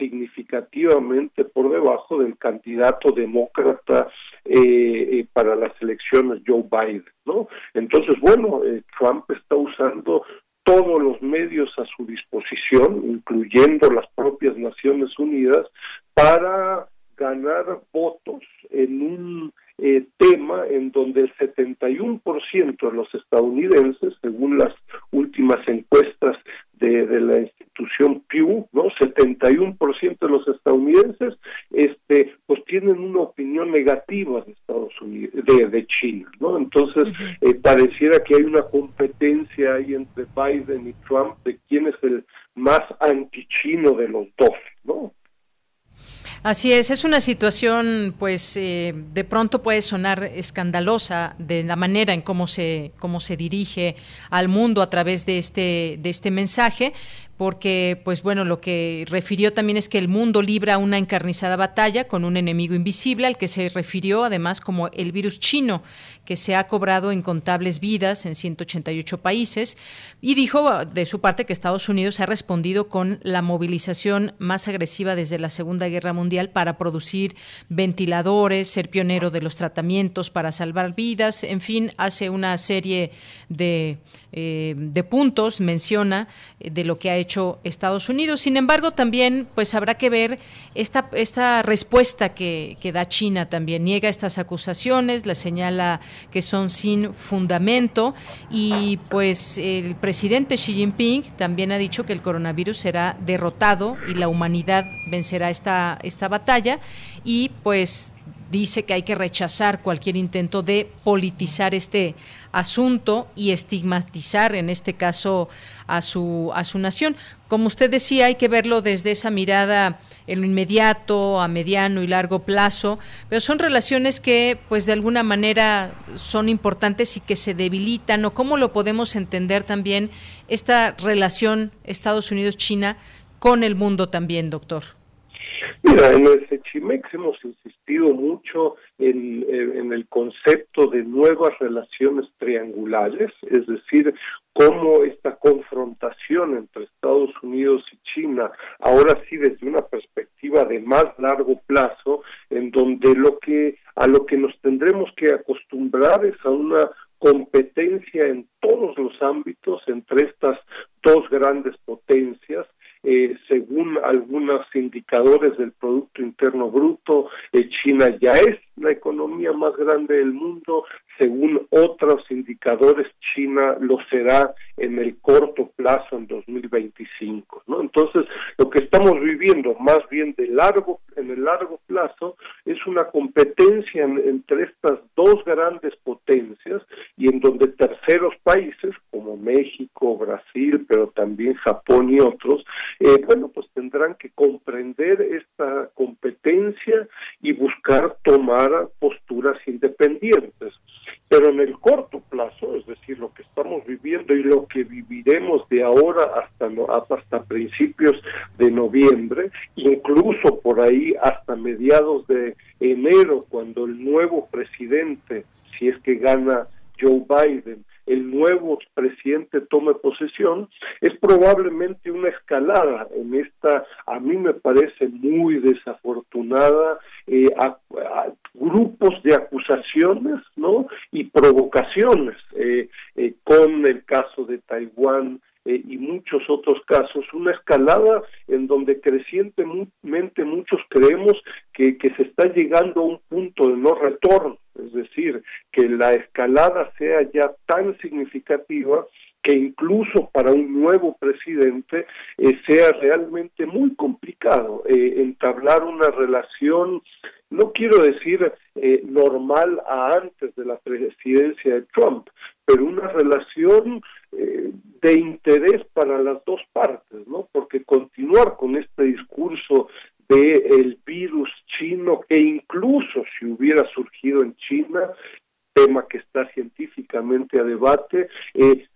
significativamente por debajo del candidato demócrata eh, eh, para las elecciones Joe Biden, ¿no? Entonces, bueno, eh, Trump está usando todos los medios a su disposición, incluyendo las propias Naciones Unidas, para ganar votos en un eh, tema en donde el 71% de los estadounidenses, según las últimas encuestas de, la institución Pew, ¿no? 71% de los estadounidenses este pues tienen una opinión negativa de Estados Unidos de, China, ¿no? Entonces, eh, pareciera que hay una competencia ahí entre Biden y Trump de quién es el más antichino de los dos. Así es, es una situación, pues, eh, de pronto puede sonar escandalosa de la manera en cómo se cómo se dirige al mundo a través de este de este mensaje, porque, pues bueno, lo que refirió también es que el mundo libra una encarnizada batalla con un enemigo invisible al que se refirió además como el virus chino, que se ha cobrado incontables vidas en 188 países, y dijo de su parte que Estados Unidos ha respondido con la movilización más agresiva desde la Segunda Guerra Mundial para producir ventiladores, ser pionero de los tratamientos para salvar vidas, en fin, hace una serie de eh, de puntos menciona eh, de lo que ha hecho Estados Unidos. Sin embargo, también pues habrá que ver esta, esta respuesta que, que da China también. Niega estas acusaciones, la señala que son sin fundamento y pues el presidente Xi Jinping también ha dicho que el coronavirus será derrotado y la humanidad vencerá esta, esta batalla y pues dice que hay que rechazar cualquier intento de politizar este asunto y estigmatizar en este caso a su a su nación. Como usted decía, hay que verlo desde esa mirada en lo inmediato, a mediano y largo plazo, pero son relaciones que pues de alguna manera son importantes y que se debilitan o cómo lo podemos entender también esta relación Estados Unidos-China con el mundo también, doctor. Mira, en el Sechimex hemos insistido mucho en, en, el concepto de nuevas relaciones triangulares, es decir, cómo esta confrontación entre Estados Unidos y China, ahora sí desde una perspectiva de más largo plazo, en donde lo que a lo que nos tendremos que acostumbrar es a una competencia en todos los ámbitos entre estas dos grandes potencias eh, según algunos indicadores del Producto Interno Bruto, eh, China ya es la economía más grande del mundo, según otros indicadores, China lo será en el corto plazo, en 2025. ¿no? Entonces, lo que estamos viviendo, más bien de largo, en el largo plazo, es una competencia entre estas dos grandes potencias y en donde terceros países, como México, Brasil, pero también Japón y otros, eh, bueno, pues tendrán que comprender esta competencia y buscar tomar posturas independientes. Pero en el corto plazo, es decir, lo que estamos viviendo y lo que viviremos de ahora hasta, hasta principios de noviembre, incluso por ahí hasta mediados de enero, cuando el nuevo presidente, si es que gana Joe Biden, el nuevo presidente tome posesión, es probablemente una escalada en esta, a mí me parece muy desafortunada, eh, grupos de acusaciones ¿no? y provocaciones, eh, eh, con el caso de Taiwán, y muchos otros casos, una escalada en donde crecientemente muchos creemos que, que se está llegando a un punto de no retorno es decir, que la escalada sea ya tan significativa que incluso para un nuevo presidente eh, sea realmente muy complicado eh, entablar una relación, no quiero decir eh, normal a antes de la presidencia de Trump, pero una relación de interés para las dos partes, ¿no? Porque continuar con este discurso de virus chino que incluso si hubiera surgido en China, tema que está científicamente a debate, eh,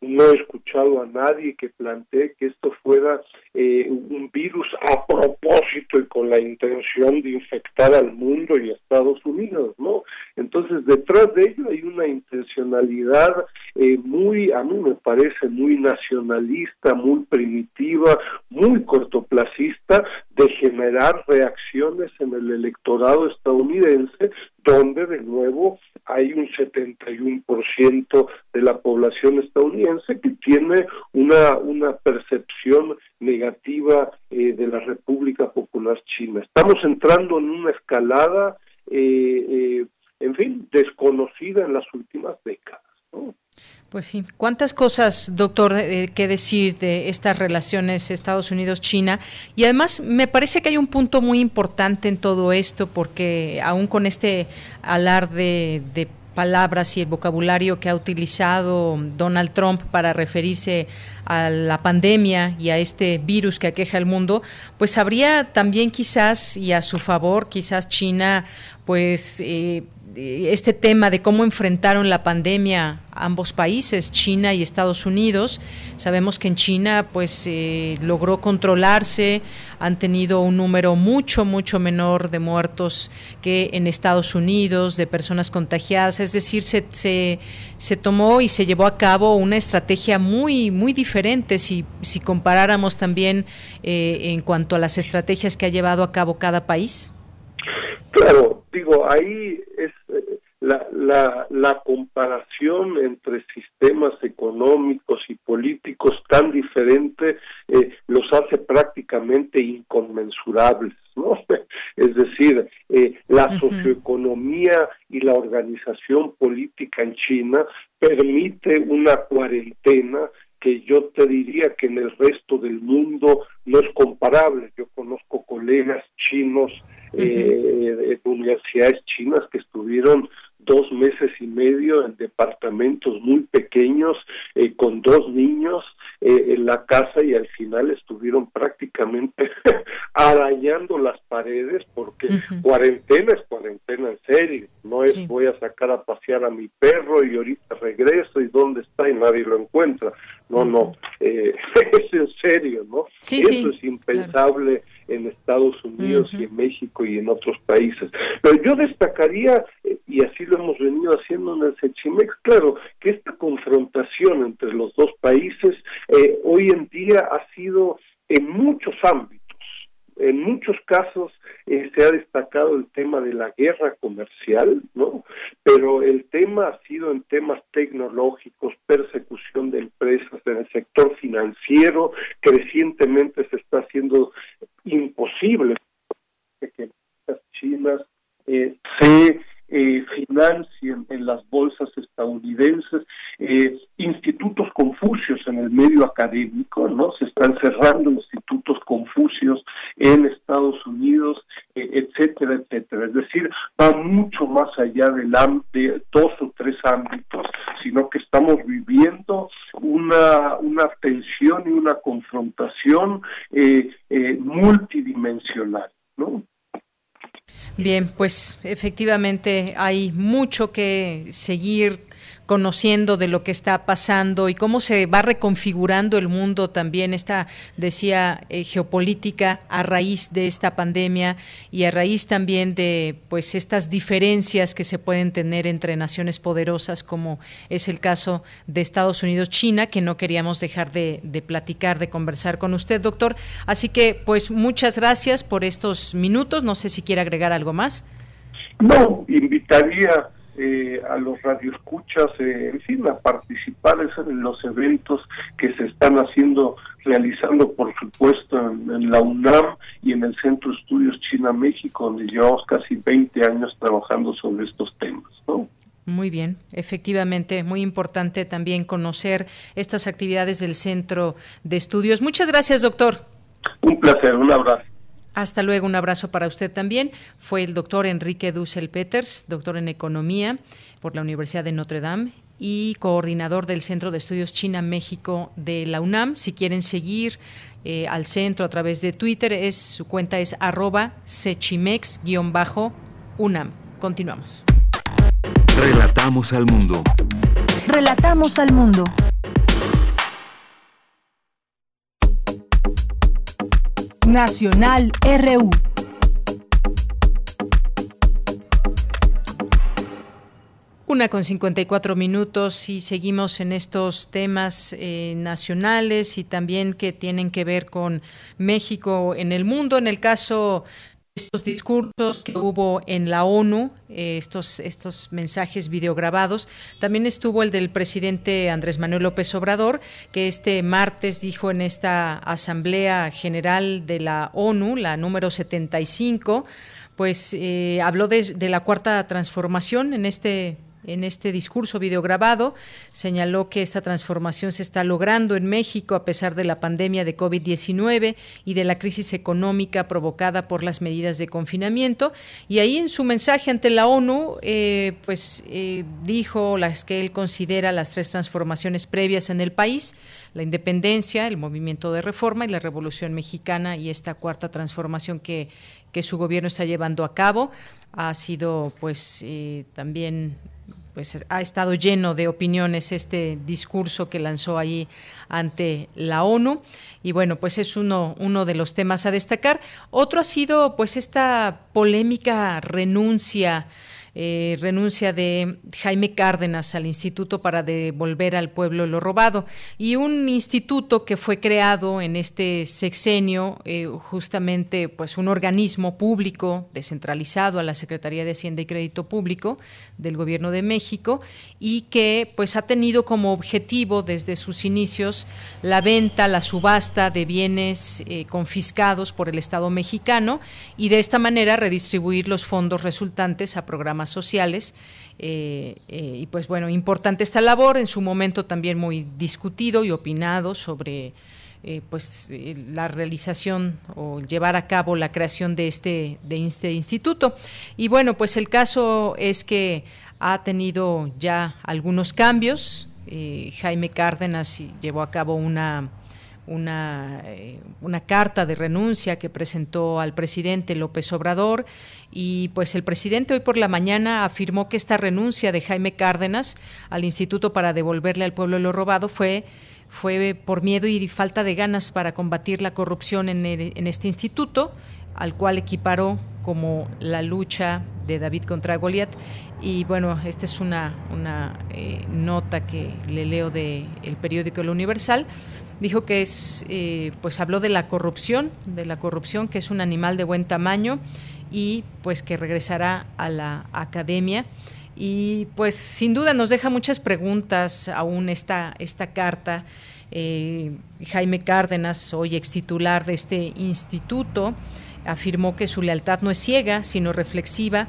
no he escuchado a nadie que plantee que esto fuera eh, un virus a propósito y con la intención de infectar al mundo y a Estados Unidos, ¿no? Entonces, detrás de ello hay una intencionalidad eh, muy, a mí me parece muy nacionalista, muy primitiva, muy cortoplacista de generar reacciones en el electorado estadounidense, donde de nuevo hay un 71% de la población estadounidense que tiene una, una percepción negativa eh, de la República Popular China. Estamos entrando en una escalada, eh, eh, en fin, desconocida en las últimas décadas. Pues sí, ¿cuántas cosas, doctor, eh, que decir de estas relaciones Estados Unidos-China? Y además me parece que hay un punto muy importante en todo esto, porque aún con este alarde de palabras y el vocabulario que ha utilizado Donald Trump para referirse a la pandemia y a este virus que aqueja el mundo, pues habría también quizás, y a su favor, quizás China, pues... Eh, este tema de cómo enfrentaron la pandemia ambos países, China y Estados Unidos. Sabemos que en China pues eh, logró controlarse, han tenido un número mucho, mucho menor de muertos que en Estados Unidos, de personas contagiadas. Es decir, se, se, tomó y se llevó a cabo una estrategia muy, muy diferente si, si comparáramos también eh, en cuanto a las estrategias que ha llevado a cabo cada país. Claro, digo, ahí es eh, la, la, la comparación entre sistemas económicos y políticos tan diferentes eh, los hace prácticamente inconmensurables, ¿no? Es decir, eh, la socioeconomía y la organización política en China permite una cuarentena que yo te diría que en el resto del mundo no es comparable. Yo conozco colegas chinos eh, universidades chinas que estuvieron dos meses y medio en departamentos muy pequeños eh, con dos niños eh, en la casa y al final estuvieron prácticamente arañando las paredes porque cuarentena es cuarentena en serio, no es voy a sacar a pasear a mi perro y ahorita regreso y dónde está y nadie lo encuentra. No, no, eh, es en serio, ¿no? Eso es impensable en Estados Unidos y en México y en otros países. Pero yo destacaría, eh, y así lo hemos venido haciendo en el Sechimex, claro, que esta confrontación entre los dos países eh, hoy en día ha sido en muchos ámbitos en muchos casos eh, se ha destacado el tema de la guerra comercial, ¿no? Pero el tema ha sido en temas tecnológicos, persecución de empresas, en el sector financiero, crecientemente se está haciendo imposible que las chinas eh, se eh, financien en las bolsas estadounidenses eh, institutos confucios en el medio académico, ¿no? Se están cerrando institutos confucios en Estados Unidos, eh, etcétera, etcétera. Es decir, va mucho más allá del de dos o tres ámbitos, sino que estamos viviendo una, una tensión y una confrontación eh, multidimensional, ¿no? Bien, pues efectivamente hay mucho que seguir conociendo de lo que está pasando y cómo se va reconfigurando el mundo también, esta, decía, eh, geopolítica a raíz de esta pandemia y a raíz también de pues estas diferencias que se pueden tener entre naciones poderosas, como es el caso de Estados Unidos-China, que no queríamos dejar de, de platicar, de conversar con usted, doctor. Así que, pues, muchas gracias por estos minutos. No sé si quiere agregar algo más. No, invitaría eh, a los radioescuchas, eh, en fin, a participar en los eventos que se están haciendo, realizando, por supuesto, en, la UNAM y en el Centro de Estudios China-México, donde llevamos casi 20 años trabajando sobre estos temas. ¿no? Muy bien, efectivamente, muy importante también conocer estas actividades del Centro de Estudios. Muchas gracias, doctor. Un placer, un abrazo. Hasta luego, un abrazo para usted también. Fue el doctor Enrique Dussel Peters, doctor en Economía por la Universidad de Notre Dame y coordinador del Centro de Estudios China-México de la UNAM. Si quieren seguir eh, al centro a través de Twitter, es, su cuenta es arroba sechimex-unam. Continuamos. Relatamos al mundo. Relatamos al mundo. Nacional RU. Una con 54 minutos y seguimos en estos temas eh, nacionales y también que tienen que ver con México en el mundo. En el caso estos discursos que hubo en la ONU, eh, estos, estos mensajes videograbados. También estuvo el del presidente Andrés Manuel López Obrador, que este martes dijo en esta Asamblea General de la ONU, la número 75, pues eh, habló de, de la cuarta transformación en este en este discurso videograbado, señaló que esta transformación se está logrando en México a pesar de la pandemia de COVID-19 y de la crisis económica provocada por las medidas de confinamiento. Y ahí en su mensaje ante la ONU, eh, pues eh, dijo las que él considera las tres transformaciones previas en el país, la independencia, el movimiento de reforma y la revolución mexicana y esta cuarta transformación que, que su gobierno está llevando a cabo ha sido pues eh, también pues ha estado lleno de opiniones este discurso que lanzó ahí ante la ONU y bueno, pues es uno, uno de los temas a destacar. Otro ha sido pues esta polémica renuncia eh, renuncia de Jaime Cárdenas al instituto para devolver al pueblo lo robado. Y un instituto que fue creado en este sexenio eh, justamente pues un organismo público descentralizado a la Secretaría de Hacienda y Crédito Público del Gobierno de México y que pues ha tenido como objetivo desde sus inicios la venta, la subasta de bienes eh, confiscados por el Estado mexicano y de esta manera redistribuir los fondos resultantes a programas sociales. Eh, eh, y pues bueno, importante esta labor, en su momento también muy discutido y opinado sobre eh, pues la realización o llevar a cabo la creación de este, de este instituto. Y bueno, pues el caso es que ha tenido ya algunos cambios. Jaime Cárdenas llevó a cabo una una, una, carta de renuncia que presentó al presidente López Obrador y pues el presidente hoy por la mañana afirmó que esta renuncia de Jaime Cárdenas al instituto para devolverle al pueblo lo robado fue fue por miedo y falta de ganas para combatir la corrupción en, en este instituto, al cual equiparó como la lucha de David contra Goliat. Y bueno, esta es una, una eh, nota que le leo del el periódico El Universal. Dijo que es, eh, pues habló de la corrupción, de la corrupción que es un animal de buen tamaño y pues que regresará a la academia. Y pues sin duda nos deja muchas preguntas aún esta, esta carta. Eh, Jaime Cárdenas, hoy ex titular de este instituto, afirmó que su lealtad no es ciega, sino reflexiva,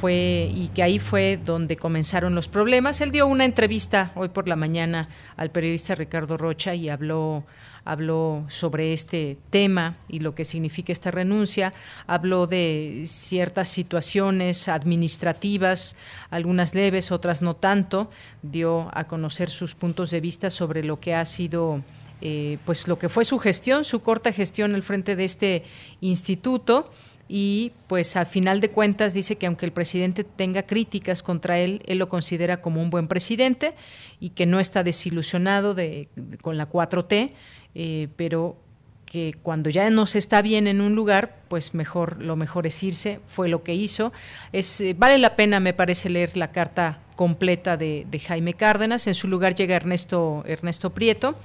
fue y que ahí fue donde comenzaron los problemas. Él dio una entrevista hoy por la mañana al periodista Ricardo Rocha y habló habló sobre este tema y lo que significa esta renuncia, habló de ciertas situaciones administrativas, algunas leves, otras no tanto, dio a conocer sus puntos de vista sobre lo que ha sido eh, pues lo que fue su gestión, su corta gestión al frente de este instituto y pues al final de cuentas dice que aunque el presidente tenga críticas contra él, él lo considera como un buen presidente y que no está desilusionado de, con la 4T, eh, pero que cuando ya no se está bien en un lugar, pues mejor lo mejor es irse, fue lo que hizo. Es, eh, vale la pena, me parece, leer la carta completa de, Jaime Cárdenas. En su lugar llega Ernesto, Ernesto Prieto.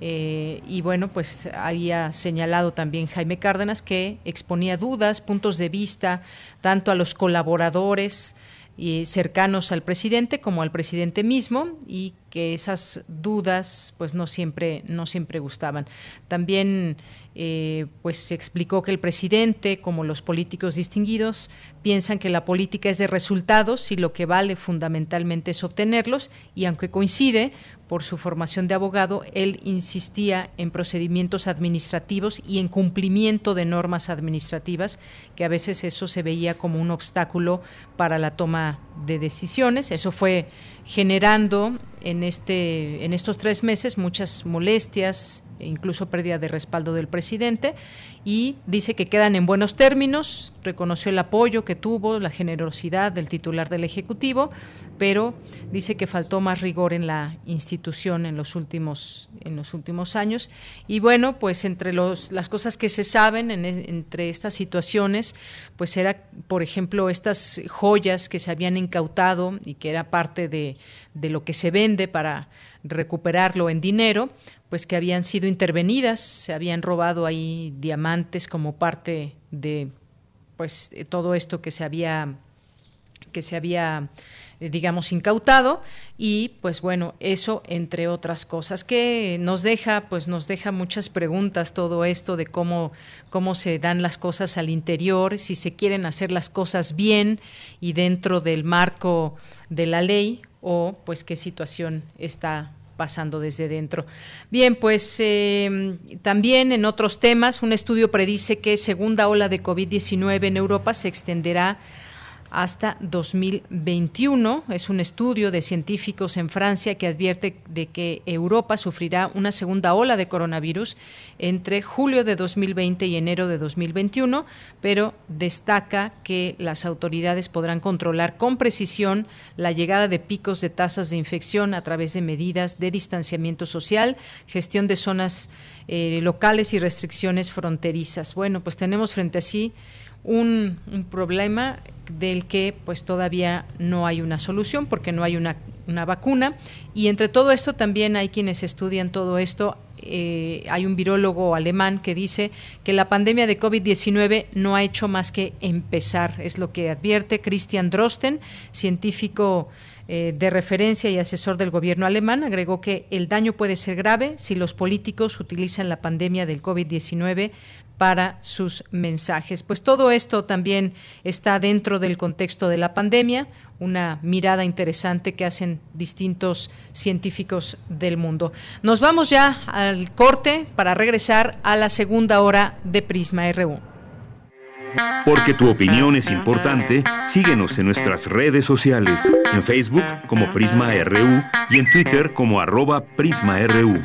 Eh, y bueno, pues había señalado también Jaime Cárdenas que exponía dudas, puntos de vista, tanto a los colaboradores, y cercanos al presidente como al presidente mismo y que esas dudas pues no siempre no siempre gustaban. También eh, pues se explicó que el presidente como los políticos distinguidos piensan que la política es de resultados y lo que vale fundamentalmente es obtenerlos y aunque coincide por su formación de abogado, él insistía en procedimientos administrativos y en cumplimiento de normas administrativas, que a veces eso se veía como un obstáculo para la toma de decisiones. Eso fue generando en, este, en estos tres meses muchas molestias incluso pérdida de respaldo del presidente, y dice que quedan en buenos términos, reconoció el apoyo que tuvo, la generosidad del titular del Ejecutivo, pero dice que faltó más rigor en la institución en los últimos, en los últimos años. Y bueno, pues entre los, las cosas que se saben entre estas situaciones, pues era, por ejemplo, estas joyas que se habían incautado y que era parte de, de lo que se vende para recuperarlo en dinero, pues que habían sido intervenidas, se habían robado ahí diamantes como parte de pues todo esto que se había que se había eh, digamos incautado. Y pues bueno eso entre otras cosas que nos deja pues nos deja muchas preguntas todo esto de cómo cómo se dan las cosas al interior si se quieren hacer las cosas bien y dentro del marco de la ley o pues qué situación está pasando desde dentro. Bien, pues eh, también en otros temas, un estudio predice que segunda ola de COVID-19 en Europa se extenderá hasta 2021. Es un estudio de científicos en Francia que advierte de que Europa sufrirá una segunda ola de coronavirus entre julio de 2020 y enero de 2021, pero destaca que las autoridades podrán controlar con precisión la llegada de picos de tasas de infección a través de medidas de distanciamiento social, gestión de zonas eh, locales y restricciones fronterizas. Bueno, pues tenemos frente a sí un, problema del que pues todavía no hay una solución porque no hay una, una vacuna. Y entre todo esto también hay quienes estudian todo esto. Eh, hay un virólogo alemán que dice que la pandemia de COVID-19 no ha hecho más que empezar, es lo que advierte Christian Drosten, científico eh, de referencia y asesor del gobierno alemán, agregó que el daño puede ser grave si los políticos utilizan la pandemia del COVID-19 para sus mensajes. Pues todo esto también está dentro del contexto de la pandemia, una mirada interesante que hacen distintos científicos del mundo. Nos vamos ya al corte para regresar a la segunda hora de Prisma RU. Porque tu opinión es importante, síguenos en nuestras redes sociales, en Facebook como Prisma RU y en Twitter como arroba PrismaRU.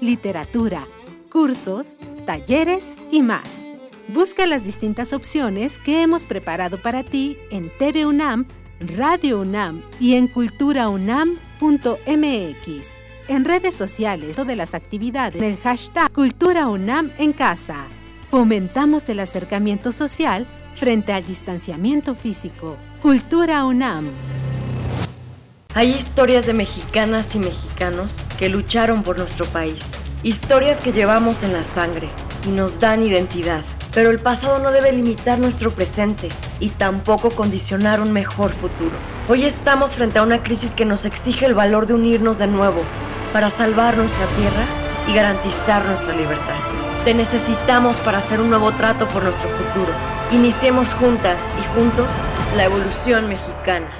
literatura, cursos, talleres y más. Busca las distintas opciones que hemos preparado para ti en TV UNAM, Radio UNAM y en culturaunam.mx. En redes sociales o de las actividades en el hashtag Cultura UNAM en casa. Fomentamos el acercamiento social frente al distanciamiento físico. Cultura UNAM. Hay historias de mexicanas y mexicanos que lucharon por nuestro país. Historias que llevamos en la sangre y nos dan identidad. Pero el pasado no debe limitar nuestro presente y tampoco condicionar un mejor futuro. Hoy estamos frente a una crisis que nos exige el valor de unirnos de nuevo para salvar nuestra tierra y garantizar nuestra libertad. Te necesitamos para hacer un nuevo trato por nuestro futuro. Iniciemos juntas y juntos la evolución mexicana.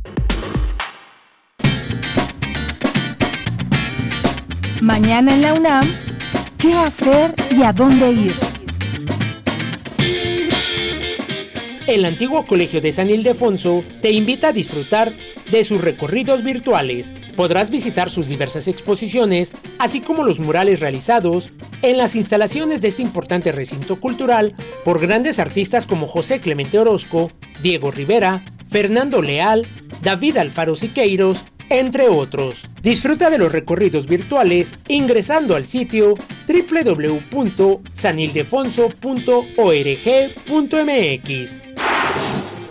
Mañana en la UNAM, ¿qué hacer y a dónde ir? El antiguo Colegio de San Ildefonso te invita a disfrutar de sus recorridos virtuales. Podrás visitar sus diversas exposiciones, así como los murales realizados en las instalaciones de este importante recinto cultural por grandes artistas como José Clemente Orozco, Diego Rivera, Fernando Leal, David Alfaro Siqueiros, entre otros. Disfruta de los recorridos virtuales ingresando al sitio www.sanildefonso.org.mx.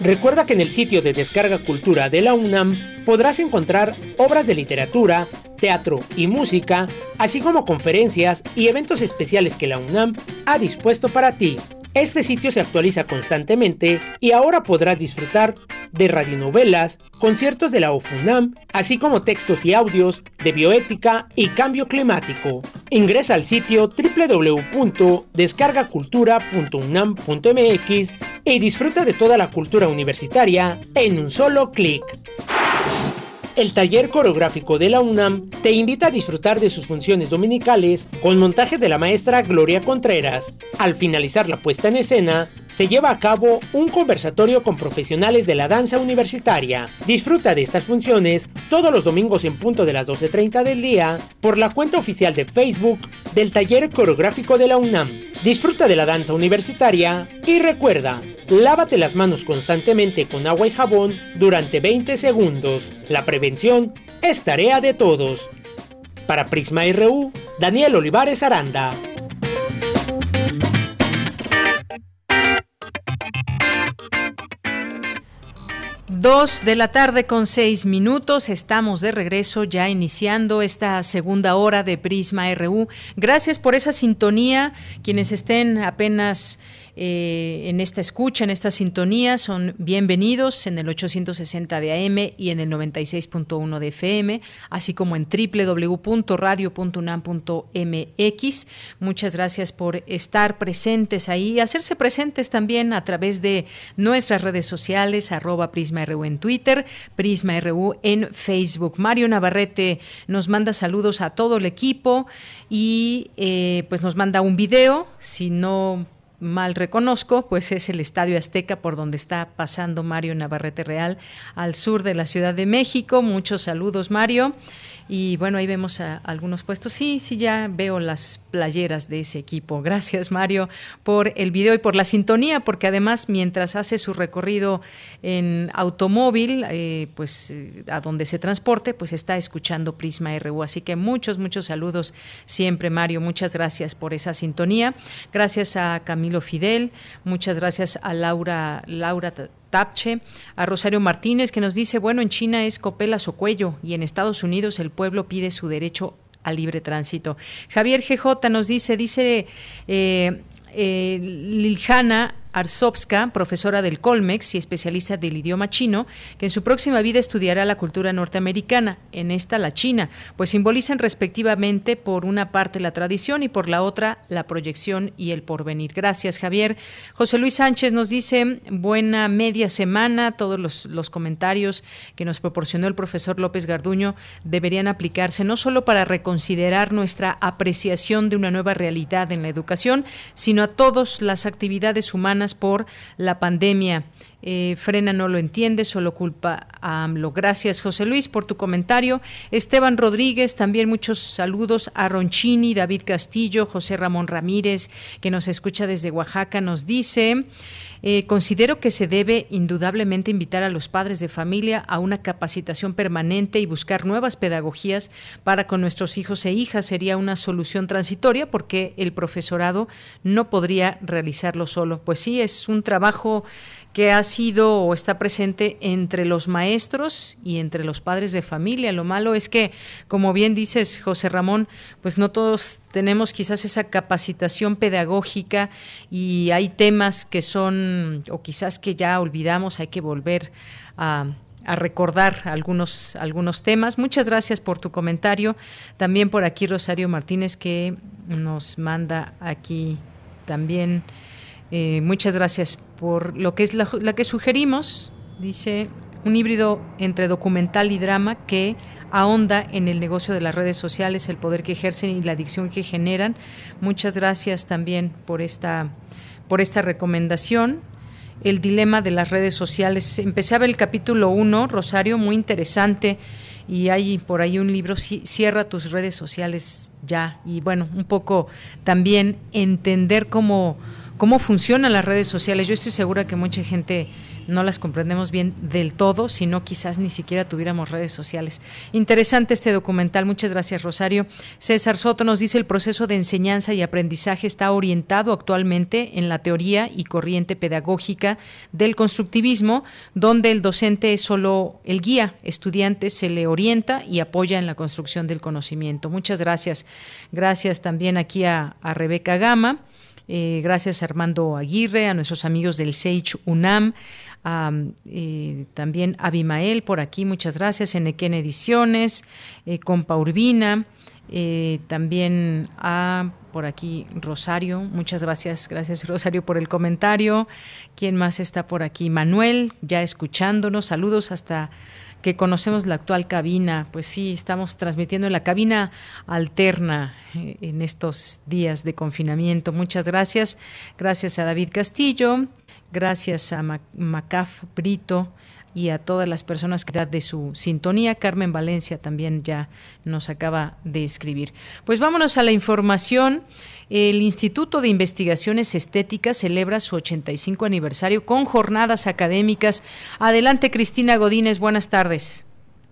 Recuerda que en el sitio de Descarga Cultura de la UNAM podrás encontrar obras de literatura, teatro y música, así como conferencias y eventos especiales que la UNAM ha dispuesto para ti. Este sitio se actualiza constantemente y ahora podrás disfrutar de radionovelas, conciertos de la OFUNAM, así como textos y audios de bioética y cambio climático. Ingresa al sitio www.descargacultura.unam.mx y disfruta de toda la cultura universitaria en un solo clic. El taller coreográfico de la UNAM te invita a disfrutar de sus funciones dominicales con montajes de la maestra Gloria Contreras. Al finalizar la puesta en escena, se lleva a cabo un conversatorio con profesionales de la danza universitaria. Disfruta de estas funciones todos los domingos en punto de las 12.30 del día por la cuenta oficial de Facebook del taller coreográfico de la UNAM. Disfruta de la danza universitaria y recuerda, lávate las manos constantemente con agua y jabón durante 20 segundos. La prevención es tarea de todos. Para Prisma RU, Daniel Olivares Aranda. Dos de la tarde con seis minutos. Estamos de regreso ya iniciando esta segunda hora de Prisma RU. Gracias por esa sintonía. Quienes estén apenas eh, en esta escucha, en esta sintonía, son bienvenidos en el 860 de AM y en el 96.1 de FM, así como en www.radio.unam.mx. Muchas gracias por estar presentes ahí hacerse presentes también a través de nuestras redes sociales, arroba PrismaRU en Twitter, PrismaRU en Facebook. Mario Navarrete nos manda saludos a todo el equipo y eh, pues nos manda un video, si no mal reconozco, pues es el Estadio Azteca por donde está pasando Mario Navarrete Real al sur de la Ciudad de México. Muchos saludos, Mario. Y bueno, ahí vemos a algunos puestos. Sí, sí, ya veo las playeras de ese equipo. Gracias, Mario, por el video y por la sintonía, porque además, mientras hace su recorrido en automóvil, eh, pues eh, a donde se transporte, pues está escuchando Prisma RU. Así que muchos, muchos saludos siempre, Mario. Muchas gracias por esa sintonía. Gracias a Camilo Fidel. Muchas gracias a Laura, Laura Tapche, a Rosario Martínez que nos dice, bueno, en China es copelas o cuello y en Estados Unidos el pueblo pide su derecho al libre tránsito. Javier GJ nos dice, dice eh, eh, Liljana Arsovska, profesora del Colmex y especialista del idioma chino, que en su próxima vida estudiará la cultura norteamericana, en esta la china, pues simbolizan respectivamente por una parte la tradición y por la otra la proyección y el porvenir. Gracias, Javier. José Luis Sánchez nos dice, buena media semana, todos los, los comentarios que nos proporcionó el profesor López Garduño deberían aplicarse no solo para reconsiderar nuestra apreciación de una nueva realidad en la educación, sino a todas las actividades humanas por la pandemia. Eh, Frena no lo entiende, solo culpa a AMLO. Gracias, José Luis, por tu comentario. Esteban Rodríguez, también muchos saludos a Ronchini, David Castillo, José Ramón Ramírez, que nos escucha desde Oaxaca, nos dice. Eh, considero que se debe indudablemente invitar a los padres de familia a una capacitación permanente y buscar nuevas pedagogías para con nuestros hijos e hijas. Sería una solución transitoria porque el profesorado no podría realizarlo solo. Pues sí, es un trabajo que ha sido o está presente entre los maestros y entre los padres de familia. Lo malo es que, como bien dices, José Ramón, pues no todos tenemos quizás esa capacitación pedagógica y hay temas que son, o quizás que ya olvidamos, hay que volver a a recordar algunos, algunos temas. Muchas gracias por tu comentario. También por aquí Rosario Martínez que nos manda aquí también. Eh, muchas gracias por lo que es la, que sugerimos. Dice un híbrido entre documental y drama que ahonda en el negocio de las redes sociales, el poder que ejercen y la adicción que generan. Muchas gracias también por esta, por esta recomendación el dilema de las redes sociales. Empezaba el capítulo 1, Rosario, muy interesante, y hay por ahí un libro, Cierra tus redes sociales ya, y bueno, un poco también entender cómo, cómo funcionan las redes sociales. Yo estoy segura que mucha gente no las comprendemos bien del todo, sino quizás ni siquiera tuviéramos redes sociales. Interesante este documental, muchas gracias Rosario. César Soto nos dice el proceso de enseñanza y aprendizaje está orientado actualmente en la teoría y corriente pedagógica del constructivismo, donde el docente es solo el guía, estudiante se le orienta y apoya en la construcción del conocimiento. Muchas gracias. Gracias también aquí a, Rebeca Gama. Eh, gracias a Armando Aguirre, a nuestros amigos del Sage UNAM, eh, también Abimael por aquí, muchas gracias, Enequén Ediciones, eh, Compa Urbina, eh, también a por aquí Rosario, muchas gracias, gracias Rosario por el comentario. ¿Quién más está por aquí? Manuel, ya escuchándonos, saludos hasta que conocemos la actual cabina. Pues sí, estamos transmitiendo en la cabina alterna eh, en estos días de confinamiento. Muchas gracias. Gracias a David Castillo, Gracias a Macaf Brito y a todas las personas que dan de su sintonía. Carmen Valencia también ya nos acaba de escribir. Pues vámonos a la información. El Instituto de Investigaciones Estéticas celebra su 85 aniversario con jornadas académicas. Adelante, Cristina Godínez, buenas tardes.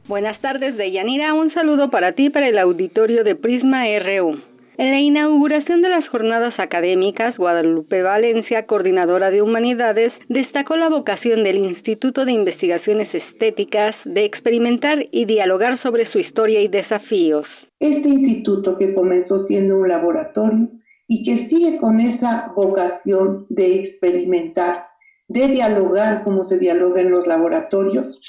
Buenas tardes, Deyanira. Un saludo para ti, para el auditorio de Prisma RU. En la inauguración de las jornadas académicas, Guadalupe Valencia, coordinadora de humanidades, destacó la vocación del Instituto de Investigaciones Estéticas de experimentar y dialogar sobre su historia y desafíos. Este instituto que comenzó siendo un laboratorio y que sigue con esa vocación de experimentar, de dialogar como se dialoga en los laboratorios,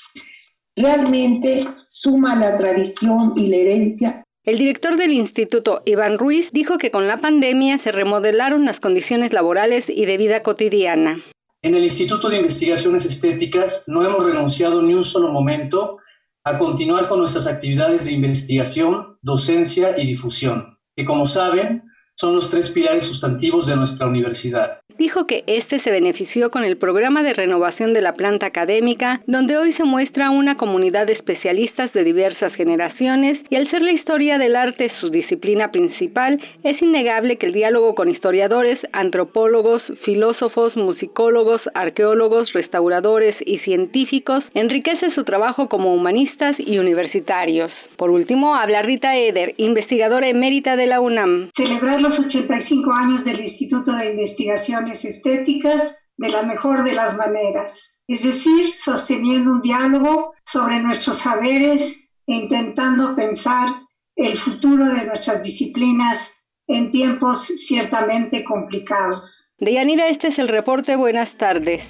realmente suma la tradición y la herencia el director del instituto, Iván Ruiz, dijo que con la pandemia se remodelaron las condiciones laborales y de vida cotidiana. En el Instituto de Investigaciones Estéticas no hemos renunciado ni un solo momento a continuar con nuestras actividades de investigación, docencia y difusión, que como saben son los tres pilares sustantivos de nuestra universidad dijo que este se benefició con el programa de renovación de la planta académica, donde hoy se muestra una comunidad de especialistas de diversas generaciones y al ser la historia del arte su disciplina principal, es innegable que el diálogo con historiadores, antropólogos, filósofos, musicólogos, arqueólogos, restauradores y científicos enriquece su trabajo como humanistas y universitarios. Por último, habla Rita Eder, investigadora emérita de la UNAM. Celebrar los 85 años del Instituto de Investigación estéticas de la mejor de las maneras, es decir, sosteniendo un diálogo sobre nuestros saberes e intentando pensar el futuro de nuestras disciplinas en tiempos ciertamente complicados. Deyanira, este es el reporte. Buenas tardes.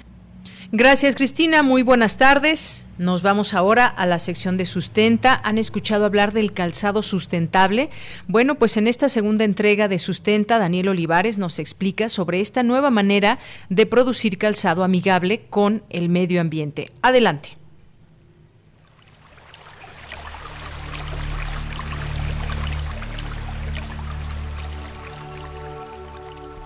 Gracias, Cristina. Muy buenas tardes. Nos vamos ahora a la sección de sustenta. ¿Han escuchado hablar del calzado sustentable? Bueno, pues en esta segunda entrega de Sustenta, Daniel Olivares nos explica sobre esta nueva manera de producir calzado amigable con el medio ambiente. Adelante.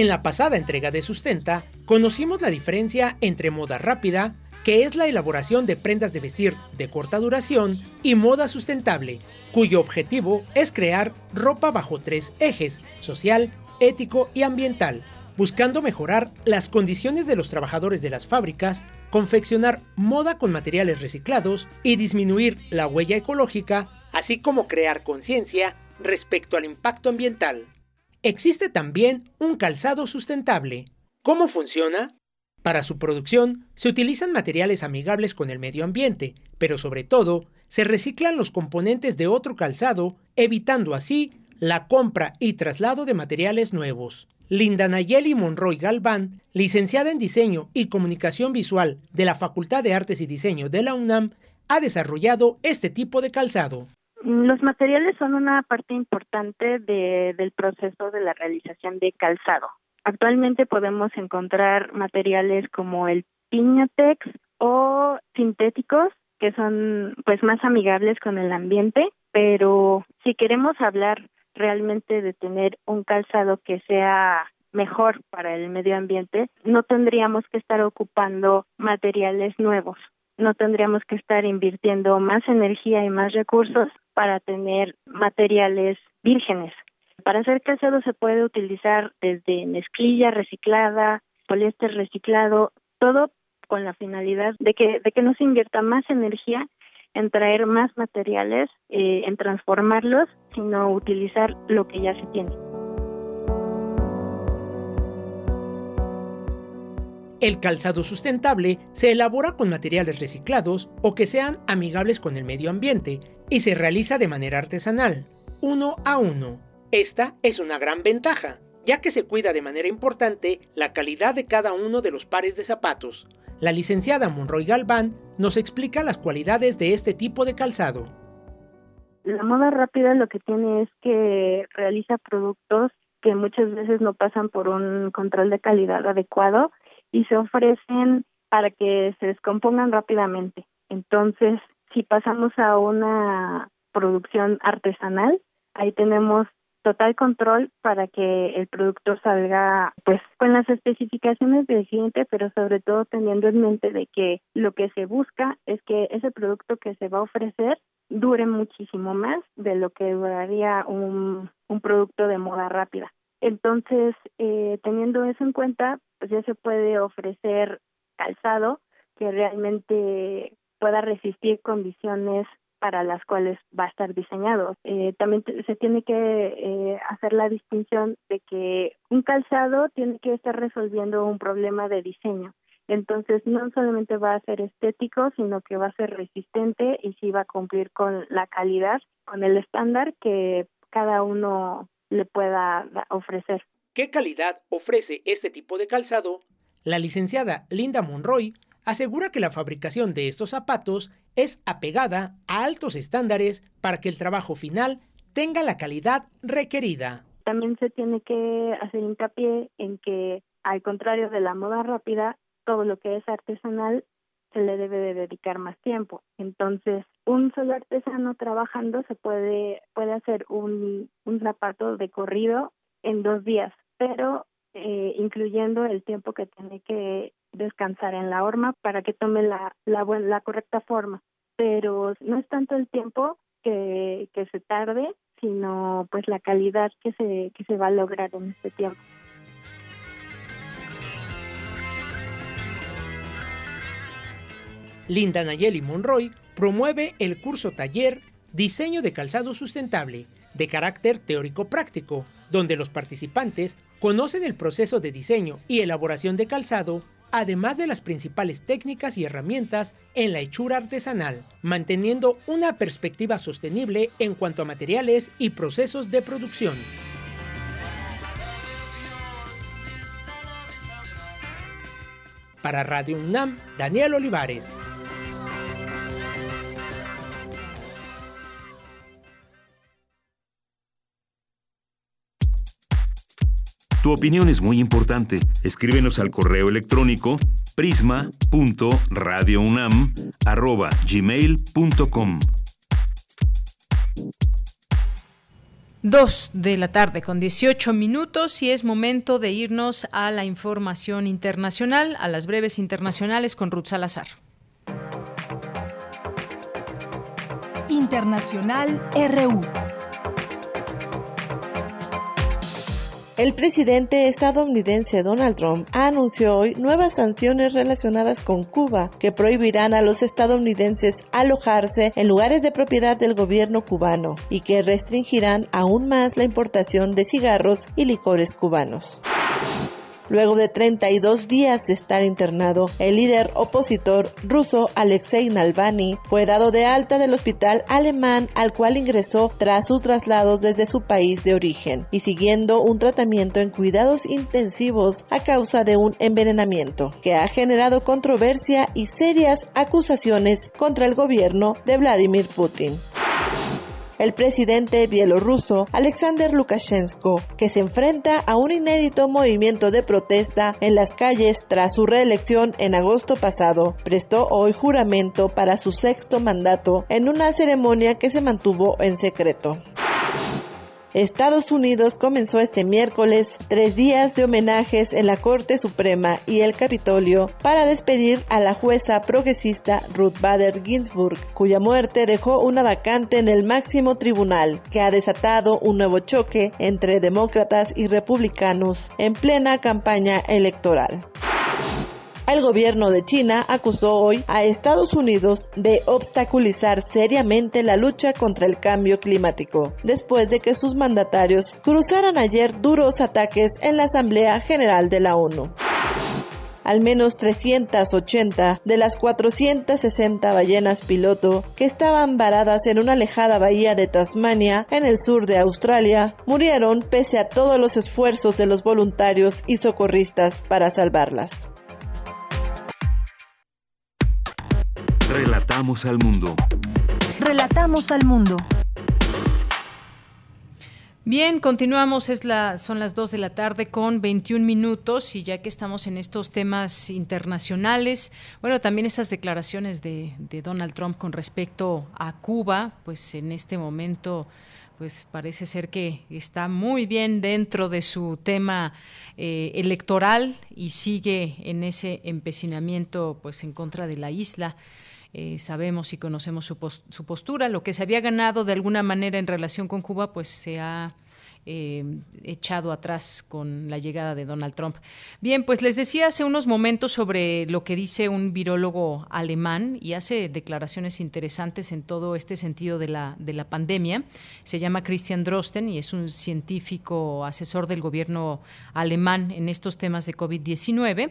En la pasada entrega de Sustenta, conocimos la diferencia entre moda rápida, que es la elaboración de prendas de vestir de corta duración y moda sustentable, cuyo objetivo es crear ropa bajo tres ejes, social, ético y ambiental, buscando mejorar las condiciones de los trabajadores de las fábricas, confeccionar moda con materiales reciclados y disminuir la huella ecológica, así como crear conciencia respecto al impacto ambiental. Existe también un calzado sustentable. ¿Cómo funciona? Para su producción se utilizan materiales amigables con el medio ambiente, pero sobre todo se reciclan los componentes de otro calzado, evitando así la compra y traslado de materiales nuevos. Linda Nayeli Monroy Galván, licenciada en Diseño y Comunicación Visual de la Facultad de Artes y Diseño de la UNAM, ha desarrollado este tipo de calzado. Los materiales son una parte importante del proceso de la realización de calzado. Actualmente podemos encontrar materiales como el piñatex o sintéticos que son pues más amigables con el ambiente, pero si queremos hablar realmente de tener un calzado que sea mejor para el medio ambiente, no tendríamos que estar ocupando materiales nuevos, no tendríamos que estar invirtiendo más energía y más recursos para tener materiales vírgenes. Para hacer calzado se puede utilizar desde mezclilla reciclada, poliéster reciclado, todo con la finalidad de que, de que no se invierta más energía en traer más materiales, eh, en transformarlos, sino utilizar lo que ya se tiene. El calzado sustentable se elabora con materiales reciclados o que sean amigables con el medio ambiente y se realiza de manera artesanal, uno a uno. Esta es una gran ventaja, ya que se cuida de manera importante la calidad de cada uno de los pares de zapatos. La licenciada Monroy Galván nos explica las cualidades de este tipo de calzado. La moda rápida lo que tiene es que realiza productos que muchas veces no pasan por un control de calidad adecuado y se ofrecen para que se descompongan rápidamente. Entonces, si pasamos a una producción artesanal, ahí tenemos total control para que el producto salga pues con las especificaciones del cliente, pero sobre todo teniendo en mente de que lo que se busca es que ese producto que se va a ofrecer dure muchísimo más de lo que duraría un, un producto de moda rápida. Entonces, eh, teniendo eso en cuenta, pues ya se puede ofrecer calzado que realmente pueda resistir condiciones para las cuales va a estar diseñado. Eh, también se tiene que eh, hacer la distinción de que un calzado tiene que estar resolviendo un problema de diseño. Entonces, no solamente va a ser estético, sino que va a ser resistente y sí va a cumplir con la calidad, con el estándar que cada uno le pueda ofrecer. ¿Qué calidad ofrece este tipo de calzado? La licenciada Linda Monroy asegura que la fabricación de estos zapatos es apegada a altos estándares para que el trabajo final tenga la calidad requerida. También se tiene que hacer hincapié en que, al contrario de la moda rápida, todo lo que es artesanal se le debe de dedicar más tiempo. Entonces, un solo artesano trabajando se puede, puede hacer un, un zapato de corrido en dos días, pero eh, incluyendo el tiempo que tiene que descansar en la horma para que tome la, la, la correcta forma. Pero no es tanto el tiempo que, que se tarde, sino pues la calidad que se, que se va a lograr en este tiempo. Linda Nayeli Monroy promueve el curso taller Diseño de Calzado Sustentable, de carácter teórico-práctico, donde los participantes conocen el proceso de diseño y elaboración de calzado, además de las principales técnicas y herramientas en la hechura artesanal, manteniendo una perspectiva sostenible en cuanto a materiales y procesos de producción. Para Radio UNAM, Daniel Olivares. Tu opinión es muy importante. Escríbenos al correo electrónico prisma.radiounam@gmail.com. 2 de la tarde con 18 minutos y es momento de irnos a la información internacional, a las breves internacionales con Ruth Salazar. Internacional RU. El presidente estadounidense Donald Trump anunció hoy nuevas sanciones relacionadas con Cuba que prohibirán a los estadounidenses alojarse en lugares de propiedad del gobierno cubano y que restringirán aún más la importación de cigarros y licores cubanos. Luego de 32 días de estar internado, el líder opositor ruso Alexei Navalny fue dado de alta del hospital alemán al cual ingresó tras su traslado desde su país de origen y siguiendo un tratamiento en cuidados intensivos a causa de un envenenamiento que ha generado controversia y serias acusaciones contra el gobierno de Vladimir Putin el presidente bielorruso Alexander Lukashenko, que se enfrenta a un inédito movimiento de protesta en las calles tras su reelección en agosto pasado, prestó hoy juramento para su sexto mandato en una ceremonia que se mantuvo en secreto. Estados Unidos comenzó este miércoles tres días de homenajes en la Corte Suprema y el Capitolio para despedir a la jueza progresista Ruth Bader Ginsburg, cuya muerte dejó una vacante en el máximo tribunal, que ha desatado un nuevo choque entre demócratas y republicanos en plena campaña electoral. El gobierno de China acusó hoy a Estados Unidos de obstaculizar seriamente la lucha contra el cambio climático, después de que sus mandatarios cruzaran ayer duros ataques en la Asamblea General de la ONU. Al menos 380 de las 460 ballenas piloto que estaban varadas en una alejada bahía de Tasmania, en el sur de Australia, murieron pese a todos los esfuerzos de los voluntarios y socorristas para salvarlas. Relatamos al mundo. Relatamos al mundo. Bien, continuamos, es la, son las 2 de la tarde con 21 minutos y ya que estamos en estos temas internacionales, bueno, también esas declaraciones de, Donald Trump con respecto a Cuba, pues en este momento pues parece ser que está muy bien dentro de su tema eh, electoral y sigue en ese empecinamiento pues en contra de la isla. Eh, sabemos y conocemos su, su, postura. Lo que se había ganado de alguna manera en relación con Cuba, pues se ha eh, echado atrás con la llegada de Donald Trump. Bien, pues les decía hace unos momentos sobre lo que dice un virólogo alemán y hace declaraciones interesantes en todo este sentido de la, de la pandemia. Se llama Christian Drosten y es un científico asesor del gobierno alemán en estos temas de COVID-19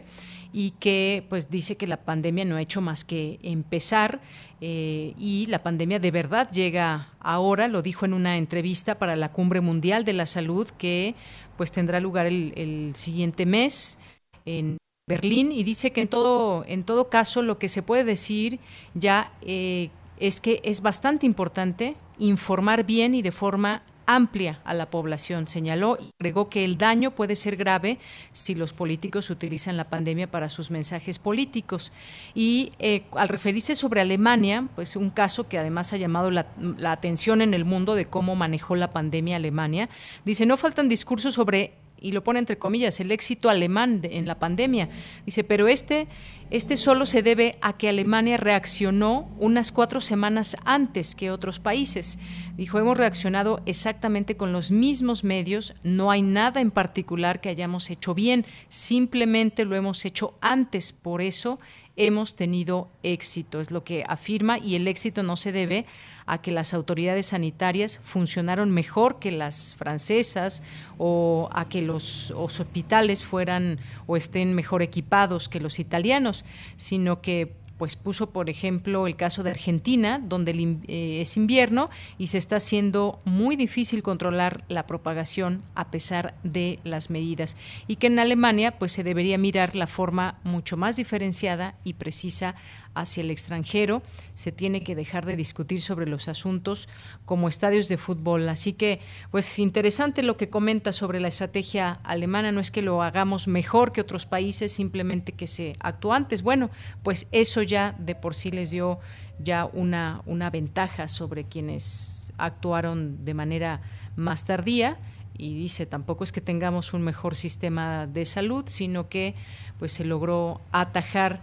y que pues dice que la pandemia no ha hecho más que empezar eh, y la pandemia de verdad llega ahora, lo dijo en una entrevista para la Cumbre Mundial de la Salud que pues tendrá lugar el, siguiente mes en Berlín. Y dice que en todo, en todo caso lo que se puede decir ya eh, es que es bastante importante informar bien y de forma amplia a la población, señaló y agregó que el daño puede ser grave si los políticos utilizan la pandemia para sus mensajes políticos. Y eh, al referirse sobre Alemania, pues un caso que además ha llamado la, la atención en el mundo de cómo manejó la pandemia Alemania, dice, no faltan discursos sobre y lo pone entre comillas, el éxito alemán en la pandemia. Dice, pero este, este solo se debe a que Alemania reaccionó unas cuatro semanas antes que otros países. Dijo, hemos reaccionado exactamente con los mismos medios, no hay nada en particular que hayamos hecho bien, simplemente lo hemos hecho antes, por eso hemos tenido éxito, es lo que afirma, y el éxito no se debe a que las autoridades sanitarias funcionaron mejor que las francesas o a que los, hospitales fueran o estén mejor equipados que los italianos, sino que pues puso, por ejemplo, el caso de Argentina, donde eh, es invierno y se está haciendo muy difícil controlar la propagación a pesar de las medidas. Y que en Alemania, pues se debería mirar la forma mucho más diferenciada y precisa hacia el extranjero, se tiene que dejar de discutir sobre los asuntos como estadios de fútbol. Así que, pues interesante lo que comenta sobre la estrategia alemana, no es que lo hagamos mejor que otros países, simplemente que se actuó antes. Bueno, pues eso ya de por sí les dio ya una, una ventaja sobre quienes actuaron de manera más tardía y dice tampoco es que tengamos un mejor sistema de salud, sino que pues se logró atajar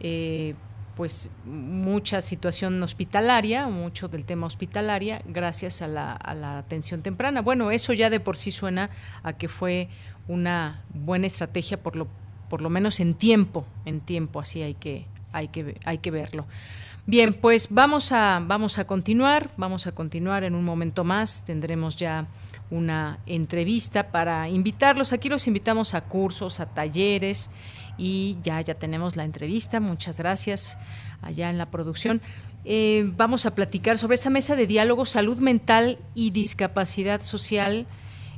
eh, pues mucha situación hospitalaria, mucho del tema hospitalaria, gracias a la, a la atención temprana. Bueno, eso ya de por sí suena a que fue una buena estrategia por lo por lo menos en tiempo, en tiempo, así hay que hay que hay que verlo. Bien, pues vamos a vamos a continuar, vamos a continuar en un momento más, tendremos ya una entrevista para invitarlos. Aquí los invitamos a cursos, a talleres y ya, ya tenemos la entrevista. Muchas gracias allá en la producción. Eh, vamos a platicar sobre esa mesa de diálogo salud mental y discapacidad social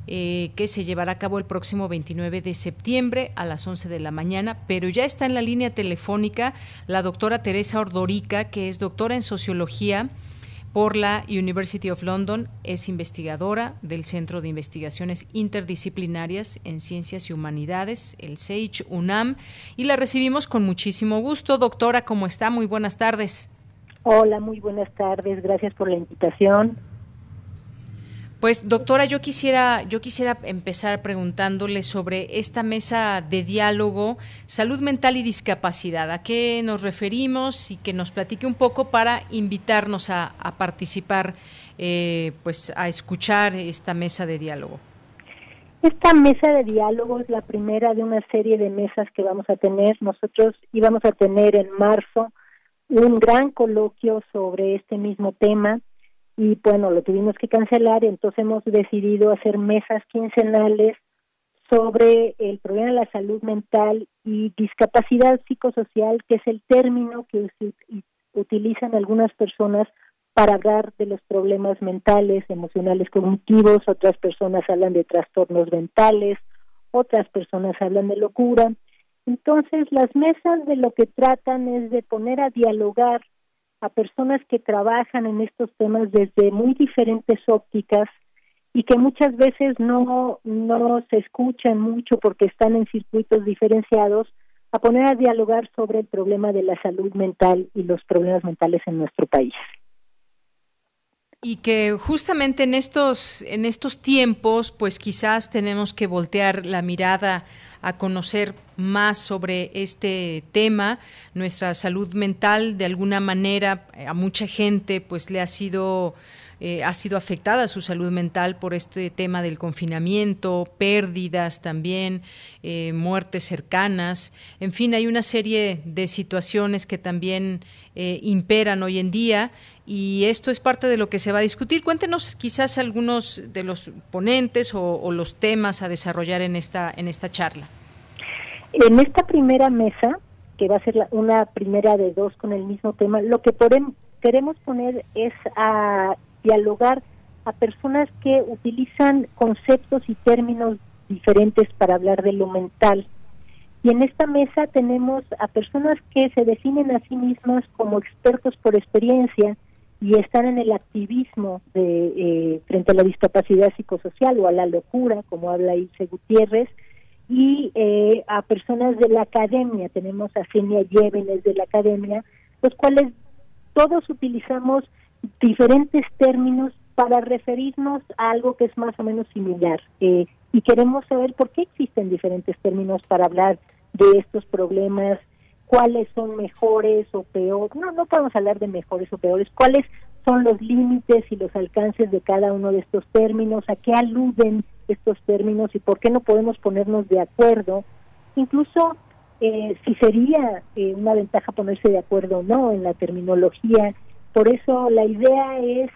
eh, que se llevará a cabo el próximo 29 de septiembre a las 11 de la mañana, pero ya está en la línea telefónica la doctora Teresa Ordorica, que es doctora en sociología por la University of London, es investigadora del Centro de Investigaciones Interdisciplinarias en Ciencias y Humanidades, el SAGE UNAM, y la recibimos con muchísimo gusto. Doctora, ¿cómo está? Muy buenas tardes. Hola, muy buenas tardes. Gracias por la invitación. Pues doctora, yo quisiera, yo quisiera empezar preguntándole sobre esta mesa de diálogo, salud mental y discapacidad. ¿A qué nos referimos y que nos platique un poco para invitarnos a, participar, eh, pues a escuchar esta mesa de diálogo? Esta mesa de diálogo es la primera de una serie de mesas que vamos a tener. Nosotros íbamos a tener en marzo un gran coloquio sobre este mismo tema y bueno, lo tuvimos que cancelar, entonces hemos decidido hacer mesas quincenales sobre el problema de la salud mental y discapacidad psicosocial, que es el término que utilizan algunas personas para hablar de los problemas mentales, emocionales, cognitivos, otras personas hablan de trastornos mentales, otras personas hablan de locura. Entonces, las mesas de lo que tratan es de poner a dialogar a personas que trabajan en estos temas desde muy diferentes ópticas y que muchas veces no, no se escuchan mucho porque están en circuitos diferenciados, a poner a dialogar sobre el problema de la salud mental y los problemas mentales en nuestro país. Y que justamente en estos, en estos tiempos, pues quizás tenemos que voltear la mirada a conocer más sobre este tema. Nuestra salud mental, de alguna manera, a mucha gente, pues le ha sido eh, ha sido afectada su salud mental por este tema del confinamiento, pérdidas también, eh, muertes cercanas, en fin, hay una serie de situaciones que también eh, imperan hoy en día y esto es parte de lo que se va a discutir. Cuéntenos quizás algunos de los ponentes o, los temas a desarrollar en esta, en esta charla. En esta primera mesa, que va a ser una primera de dos con el mismo tema, lo que queremos poner es a dialogar a personas que utilizan conceptos y términos diferentes para hablar de lo mental. Y en esta mesa tenemos a personas que se definen a sí mismas como expertos por experiencia y están en el activismo de, eh, frente a la discapacidad psicosocial o a la locura, como habla Ilse Gutiérrez, y eh, a personas de la academia. Tenemos a Senia Llévenes de la academia, los cuales todos utilizamos diferentes términos para referirnos a algo que es más o menos similar. Eh, y queremos saber por qué existen diferentes términos para hablar de estos problemas, cuáles son mejores o peores. No, no podemos hablar de mejores o peores. ¿Cuáles son los límites y los alcances de cada uno de estos términos? ¿A qué aluden estos términos y por qué no podemos ponernos de acuerdo? Incluso eh, si sería eh, una ventaja ponerse de acuerdo o no en la terminología por eso la idea es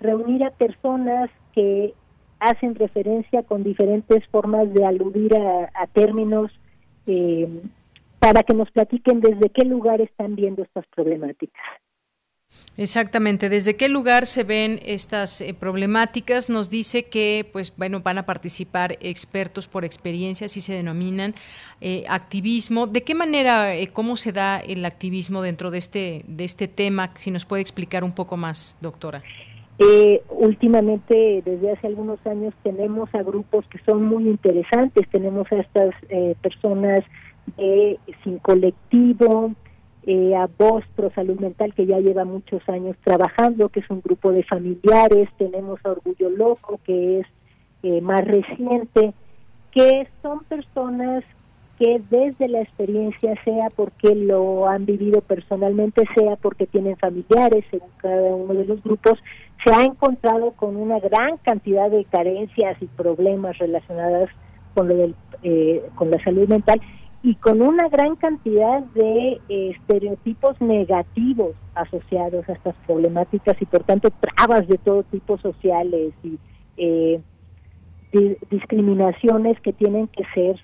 reunir a personas que hacen referencia con diferentes formas de aludir a, términos eh, para que nos platiquen desde qué lugar están viendo estas problemáticas. Exactamente, desde qué lugar se ven estas eh, problemáticas, nos dice que pues bueno, van a participar expertos por experiencia, así se denominan eh, activismo. ¿De qué manera eh, cómo se da el activismo dentro de este de este tema? Si nos puede explicar un poco más, doctora. últimamente, desde hace algunos años, tenemos a grupos que son muy interesantes. Tenemos a estas personas de sin colectivo, eh, a Voz Pro Salud Mental, que ya lleva muchos años trabajando, que es un grupo de familiares, tenemos a Orgullo Loco, que es eh, más reciente, que son personas que desde la experiencia, sea porque lo han vivido personalmente, sea porque tienen familiares, según cada uno de los grupos, se ha encontrado con una gran cantidad de carencias y problemas relacionadas con lo del, eh, con la salud mental y con una gran cantidad de eh, estereotipos negativos asociados a estas problemáticas y por tanto trabas de todo tipo sociales y eh, discriminaciones que tienen que ser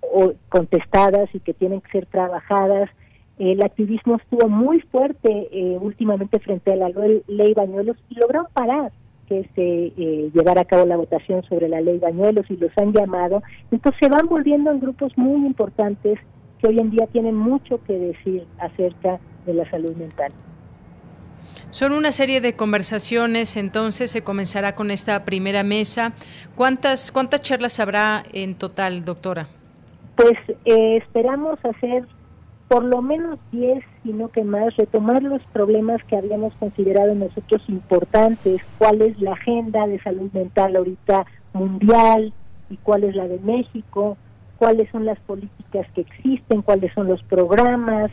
o contestadas y que tienen que ser trabajadas. El activismo estuvo muy fuerte eh, últimamente frente a la ley Bañuelos y lograron parar que se eh, llevara a cabo la votación sobre la ley Bañuelos y los han llamado. Entonces se van volviendo en grupos muy importantes que hoy en día tienen mucho que decir acerca de la salud mental. Son una serie de conversaciones, entonces se comenzará con esta primera mesa. ¿Cuántas, cuántas charlas habrá en total, doctora? Pues eh, esperamos hacer por lo menos 10, sino que más, retomar los problemas que habíamos considerado nosotros importantes, cuál es la agenda de salud mental ahorita mundial y cuál es la de México, cuáles son las políticas que existen, cuáles son los programas,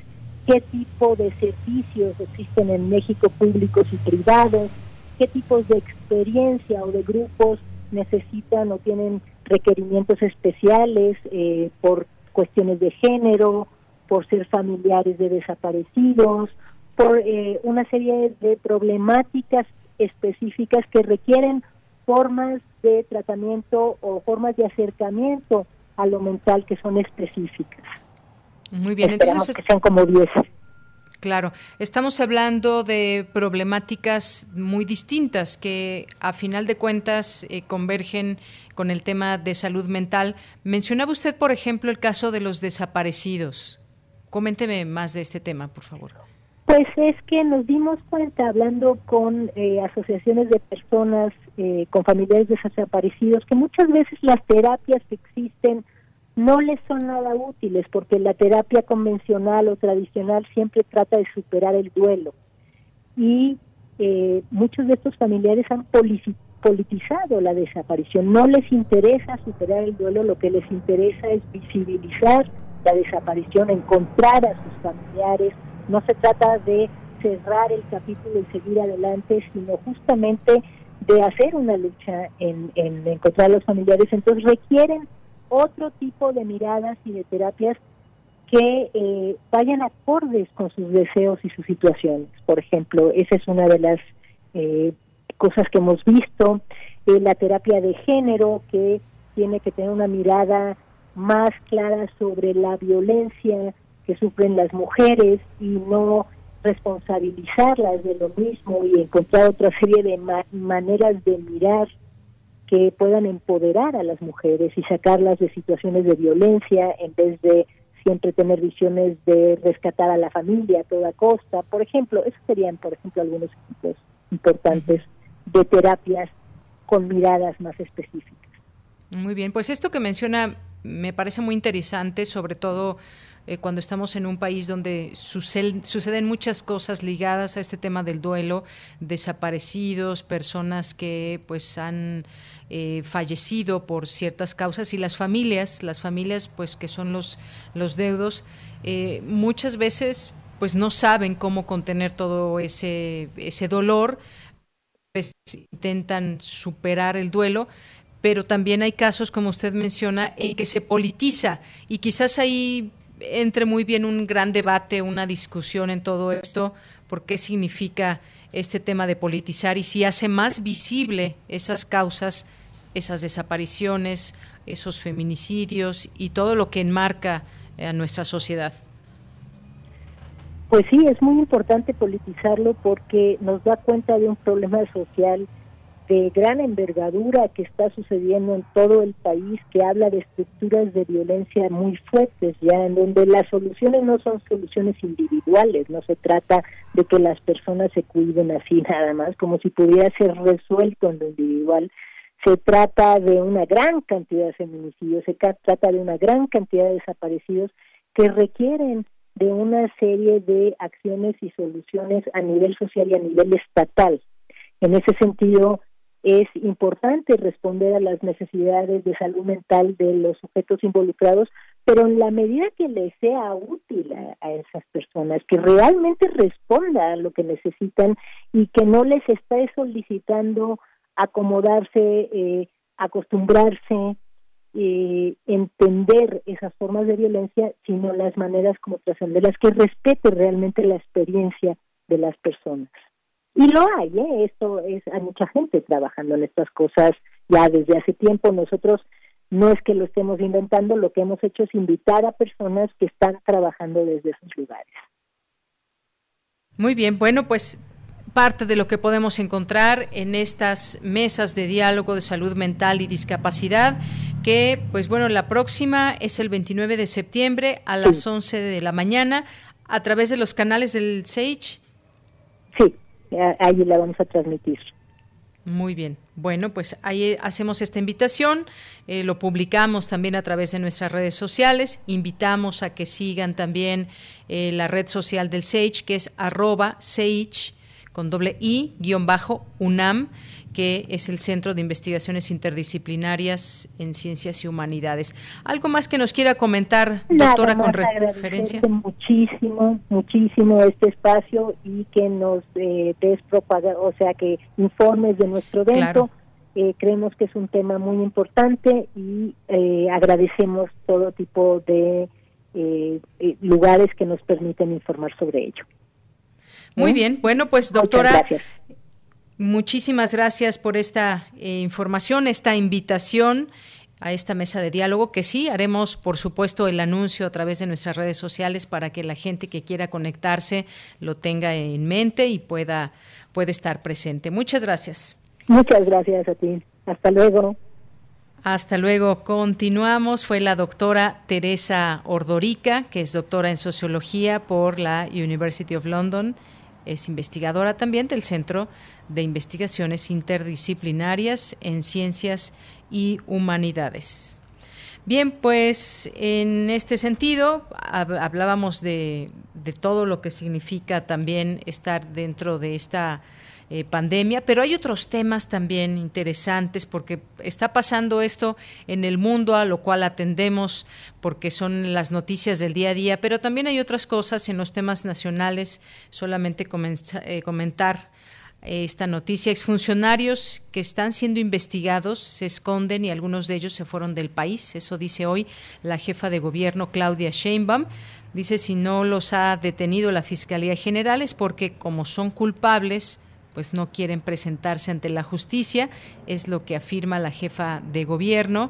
qué tipo de servicios existen en México públicos y privados, qué tipos de experiencia o de grupos necesitan o tienen requerimientos especiales eh, por cuestiones de género, por ser familiares de desaparecidos, por eh, una serie de problemáticas específicas que requieren formas de tratamiento o formas de acercamiento a lo mental que son específicas. Muy bien, entonces que sean como 10. Claro, estamos hablando de problemáticas muy distintas que a final de cuentas eh, convergen con el tema de salud mental. Mencionaba usted, por ejemplo, el caso de los desaparecidos. Coménteme más de este tema, por favor. Pues es que nos dimos cuenta, hablando con eh, asociaciones de personas eh, con familiares desaparecidos, que muchas veces las terapias que existen no les son nada útiles porque la terapia convencional o tradicional siempre trata de superar el duelo. Y eh, muchos de estos familiares han politizado la desaparición. No les interesa superar el duelo, lo que les interesa es visibilizar la desaparición, encontrar a sus familiares. No se trata de cerrar el capítulo y seguir adelante, sino justamente de hacer una lucha en, en encontrar a los familiares. Entonces requieren otro tipo de miradas y de terapias que eh, vayan acordes con sus deseos y sus situaciones. Por ejemplo, esa es una de las eh, cosas que hemos visto. Eh, la terapia de género, que tiene que tener una mirada más clara sobre la violencia que sufren las mujeres y no responsabilizarlas de lo mismo y encontrar otra serie de maneras de mirar que puedan empoderar a las mujeres y sacarlas de situaciones de violencia en vez de siempre tener visiones de rescatar a la familia a toda costa. Por ejemplo, esos serían, por ejemplo, algunos ejemplos importantes de terapias con miradas más específicas. Muy bien, pues esto que menciona me parece muy interesante, sobre todo eh, cuando estamos en un país donde suceden muchas cosas ligadas a este tema del duelo, desaparecidos, personas que pues han eh, fallecido por ciertas causas y las familias, las familias pues que son los, los deudos, eh, muchas veces pues no saben cómo contener todo ese, ese dolor, pues, intentan superar el duelo, pero también hay casos, como usted menciona, en que se politiza y quizás ahí entre muy bien un gran debate, una discusión en todo esto, por qué significa este tema de politizar y si hace más visible esas causas, esas desapariciones, esos feminicidios y todo lo que enmarca a nuestra sociedad. Pues sí, es muy importante politizarlo porque nos da cuenta de un problema social de gran envergadura que está sucediendo en todo el país, que habla de estructuras de violencia muy fuertes, ya en donde las soluciones no son soluciones individuales, no se trata de que las personas se cuiden así nada más, como si pudiera ser resuelto en lo individual. Se trata de una gran cantidad de feminicidios, se trata de una gran cantidad de desaparecidos que requieren de una serie de acciones y soluciones a nivel social y a nivel estatal. En ese sentido, es importante responder a las necesidades de salud mental de los sujetos involucrados, pero en la medida que les sea útil a, esas personas, que realmente responda a lo que necesitan y que no les esté solicitando acomodarse, eh, acostumbrarse, eh, entender esas formas de violencia, sino las maneras como trascenderlas, que respete realmente la experiencia de las personas. Y lo hay, ¿eh? esto es, hay mucha gente trabajando en estas cosas ya desde hace tiempo. Nosotros no es que lo estemos inventando, lo que hemos hecho es invitar a personas que están trabajando desde esos lugares. Muy bien, bueno, pues parte de lo que podemos encontrar en estas mesas de diálogo de salud mental y discapacidad, que pues bueno, la próxima es el 29 de septiembre a las 11 de la mañana a través de los canales del SAGE. Sí, ahí la vamos a transmitir. Muy bien. Bueno, pues ahí hacemos esta invitación, eh, lo publicamos también a través de nuestras redes sociales, invitamos a que sigan también eh, la red social del SAGE, que es arroba SAGE con doble I, guion bajo, UNAM, que es el Centro de Investigaciones Interdisciplinarias en Ciencias y Humanidades. ¿Algo más que nos quiera comentar, doctora, con referencia? Muchísimo, muchísimo este espacio y que nos eh, des o sea, que informes de nuestro evento. Eh, creemos que es un tema muy importante y eh, agradecemos todo tipo de eh, lugares que nos permiten informar sobre ello. Muy bien, bueno, pues doctora, muchísimas gracias por esta eh, información, esta invitación a esta mesa de diálogo, que sí, haremos por supuesto el anuncio a través de nuestras redes sociales para que la gente que quiera conectarse lo tenga en mente y pueda, pueda estar presente. Muchas gracias. Muchas gracias a ti. Hasta luego. Hasta luego. Continuamos. Fue la doctora Teresa Ordorica, que es doctora en sociología por la University of London es investigadora también del Centro de Investigaciones Interdisciplinarias en Ciencias y Humanidades. Bien, pues en este sentido hablábamos de, todo lo que significa también estar dentro de esta eh, pandemia, pero hay otros temas también interesantes porque está pasando esto en el mundo a lo cual atendemos porque son las noticias del día a día, pero también hay otras cosas en los temas nacionales, solamente eh, comentar eh, esta noticia. Exfuncionarios que están siendo investigados se esconden y algunos de ellos se fueron del país. Eso dice hoy la jefa de gobierno Claudia Sheinbaum. Dice si no los ha detenido la Fiscalía General es porque como son culpables pues no quieren presentarse ante la justicia, es lo que afirma la jefa de gobierno.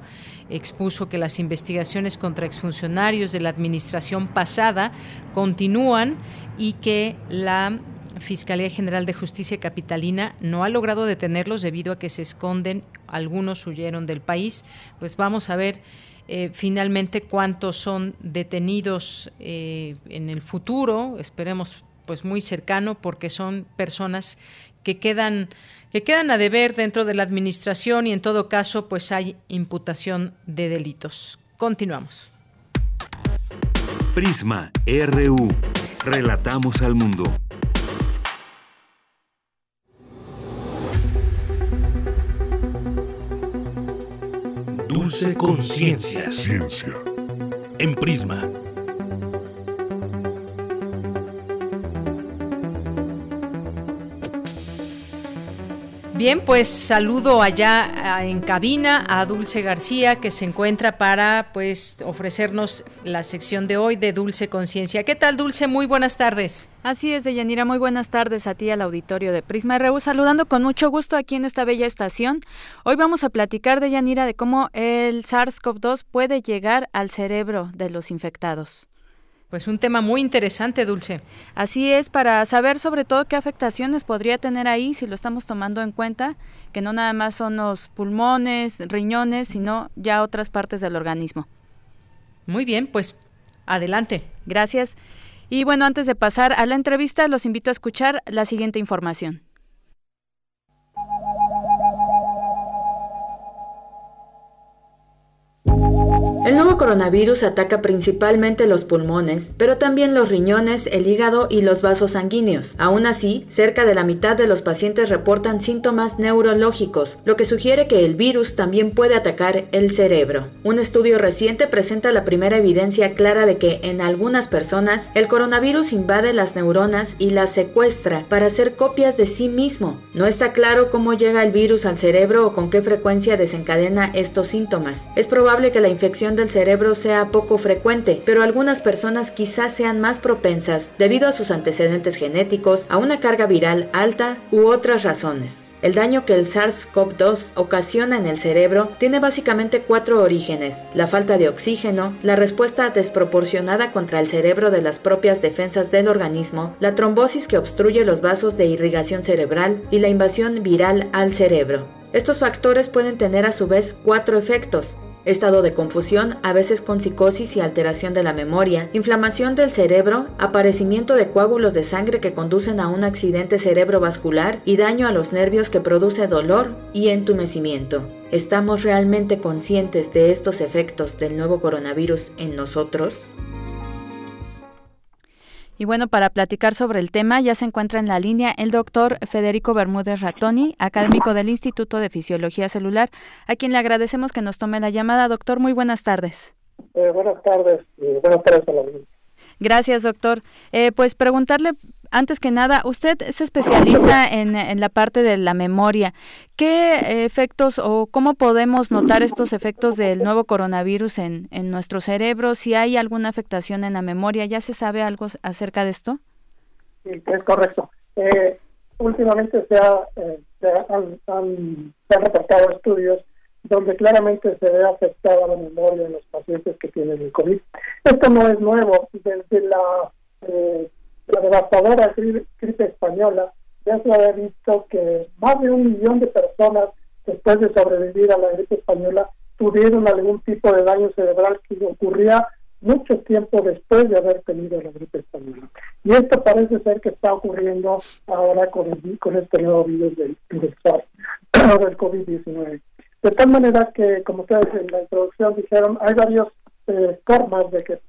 Expuso que las investigaciones contra exfuncionarios de la administración pasada continúan y que la Fiscalía General de Justicia Capitalina no ha logrado detenerlos debido a que se esconden, algunos huyeron del país. Pues vamos a ver eh, finalmente cuántos son detenidos eh, en el futuro, esperemos pues muy cercano porque son personas que quedan que quedan a deber dentro de la administración y en todo caso pues hay imputación de delitos. Continuamos. Prisma RU. Relatamos al mundo. Dulce conciencia. Ciencia. En Prisma Bien, pues saludo allá en cabina a Dulce García que se encuentra para pues ofrecernos la sección de hoy de Dulce Conciencia. ¿Qué tal Dulce? Muy buenas tardes. Así es, Deyanira, muy buenas tardes a ti al auditorio de Prisma RU, saludando con mucho gusto aquí en esta bella estación. Hoy vamos a platicar, Deyanira, de cómo el SARS-CoV-2 puede llegar al cerebro de los infectados. Pues un tema muy interesante, Dulce. Así es, para saber sobre todo qué afectaciones podría tener ahí, si lo estamos tomando en cuenta, que no nada más son los pulmones, riñones, sino ya otras partes del organismo. Muy bien, pues adelante. Gracias. Y bueno, antes de pasar a la entrevista, los invito a escuchar la siguiente información. El nuevo coronavirus ataca principalmente los pulmones, pero también los riñones, el hígado y los vasos sanguíneos. Aún así, cerca de la mitad de los pacientes reportan síntomas neurológicos, lo que sugiere que el virus también puede atacar el cerebro. Un estudio reciente presenta la primera evidencia clara de que en algunas personas el coronavirus invade las neuronas y las secuestra para hacer copias de sí mismo. No está claro cómo llega el virus al cerebro o con qué frecuencia desencadena estos síntomas. Es probable que la infección del cerebro sea poco frecuente, pero algunas personas quizás sean más propensas debido a sus antecedentes genéticos, a una carga viral alta u otras razones. El daño que el SARS-CoV-2 ocasiona en el cerebro tiene básicamente cuatro orígenes. La falta de oxígeno, la respuesta desproporcionada contra el cerebro de las propias defensas del organismo, la trombosis que obstruye los vasos de irrigación cerebral y la invasión viral al cerebro. Estos factores pueden tener a su vez cuatro efectos estado de confusión, a veces con psicosis y alteración de la memoria, inflamación del cerebro, aparecimiento de coágulos de sangre que conducen a un accidente cerebrovascular y daño a los nervios que produce dolor y entumecimiento. ¿Estamos realmente conscientes de estos efectos del nuevo coronavirus en nosotros? Y bueno, para platicar sobre el tema ya se encuentra en la línea el doctor Federico Bermúdez Ratoni, académico del Instituto de Fisiología Celular, a quien le agradecemos que nos tome la llamada. Doctor, muy buenas tardes. Eh, buenas tardes, buenas tardes a la Gracias, doctor. Eh, pues preguntarle antes que nada, usted se especializa en, en, la parte de la memoria. ¿Qué efectos o cómo podemos notar estos efectos del nuevo coronavirus en, en nuestro cerebro? Si hay alguna afectación en la memoria, ¿ya se sabe algo acerca de esto? Sí, es correcto. Eh, últimamente se, ha, eh, se, han, se han reportado estudios donde claramente se ve afectada la memoria en los pacientes que tienen el COVID. Esto no es nuevo. Desde la eh, la devastadora gripe española, ya se había visto que más de un millón de personas después de sobrevivir a la gripe española tuvieron algún tipo de daño cerebral que ocurría mucho tiempo después de haber tenido la gripe española. Y esto parece ser que está ocurriendo ahora con, el, con este nuevo virus del, del del COVID-19. De tal manera que, como ustedes en la introducción dijeron, hay varias eh, formas de que,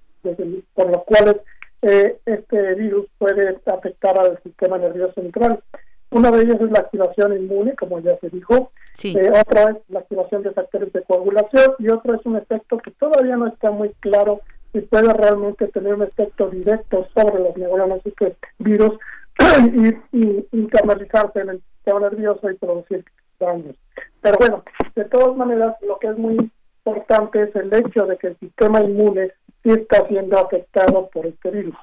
por las cuales eh, este virus puede afectar al sistema nervioso central. Una de ellas es la activación inmune, como ya se dijo. Eh, otra es la activación de factores de coagulación y otro es un efecto que todavía no está muy claro si puede realmente tener un efecto directo sobre los neuronas y que virus y, y internalizarse en el sistema nervioso y producir daños. Pero bueno, de todas maneras, lo que es muy importante es el hecho de que el sistema inmune sí está siendo afectado por este virus.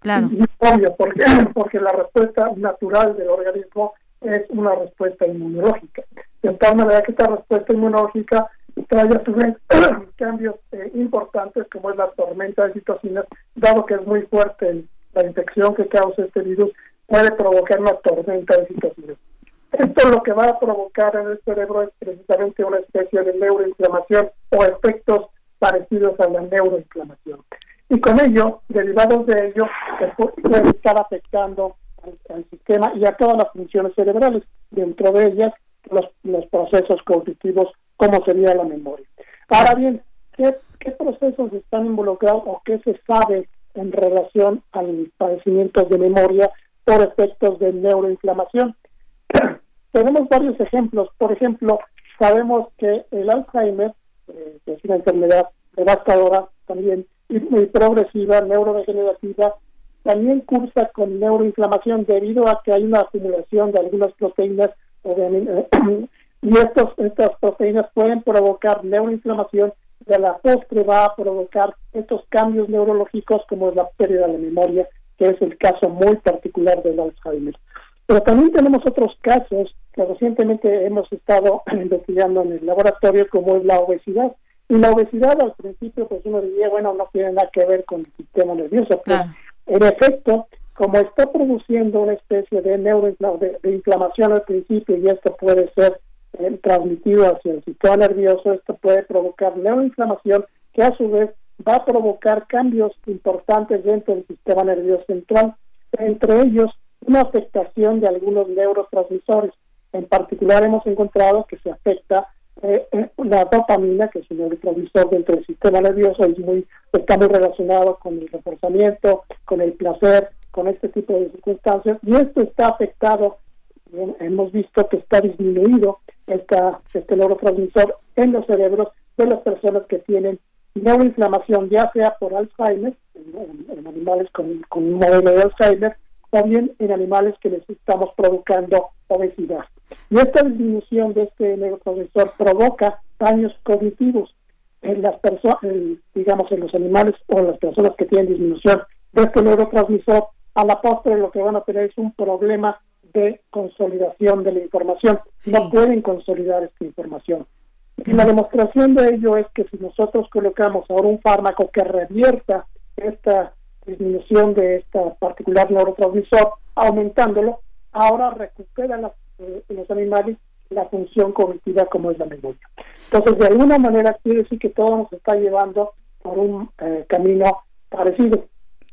Claro. Y, obvio, porque, porque la respuesta natural del organismo es una respuesta inmunológica. De tal manera que esta respuesta inmunológica trae a su vez cambios eh, importantes como es la tormenta de citocinas, dado que es muy fuerte la infección que causa este virus, puede provocar una tormenta de citocinas. Esto lo que va a provocar en el cerebro es precisamente una especie de neuroinflamación o efectos parecidos a la neuroinflamación. Y con ello, derivados de ello, puede estar afectando al, sistema y a todas las funciones cerebrales, dentro de ellas los, los procesos cognitivos, como sería la memoria. Ahora bien, ¿qué, ¿qué procesos están involucrados o qué se sabe en relación al padecimiento de memoria por efectos de neuroinflamación? Tenemos varios ejemplos. Por ejemplo, sabemos que el Alzheimer eh, que es una enfermedad devastadora también y muy progresiva, neurodegenerativa, también cursa con neuroinflamación debido a que hay una acumulación de algunas proteínas y estos, estas proteínas pueden provocar neuroinflamación de la postre va a provocar estos cambios neurológicos como es la pérdida de memoria, que es el caso muy particular del Alzheimer. Pero también tenemos otros casos que recientemente hemos estado investigando en el laboratorio, como es la obesidad. Y la obesidad al principio, pues uno diría, bueno, no tiene nada que ver con el sistema nervioso, pero en efecto, como está produciendo una especie de neuroinflamación al principio y esto puede ser eh, transmitido hacia el sistema nervioso, esto puede provocar neuroinflamación que a su vez va a provocar cambios importantes dentro del sistema nervioso central, entre ellos una afectación de algunos neurotransmisores. En particular hemos encontrado que se afecta eh, eh, la dopamina, que es un neurotransmisor dentro del sistema nervioso, y muy, está muy relacionado con el reforzamiento, con el placer, con este tipo de circunstancias, y esto está afectado, hemos visto que está disminuido esta, este neurotransmisor en los cerebros de las personas que tienen neuroinflamación, ya sea por Alzheimer, en, animales con, con, un modelo de Alzheimer, bien en animales que les estamos provocando obesidad. Y esta disminución de este neurotransmisor provoca daños cognitivos en las personas, digamos, en los animales o en las personas que tienen disminución de este neurotransmisor. A la postre lo que van a tener es un problema de consolidación de la información. No pueden consolidar esta información. Y la demostración de ello es que si nosotros colocamos ahora un fármaco que revierta esta disminución de este particular neurotransmisor, aumentándolo, ahora recupera las, eh, en los animales la función cognitiva como es la memoria. Entonces, de alguna manera quiere decir que todo nos está llevando por un eh, camino parecido.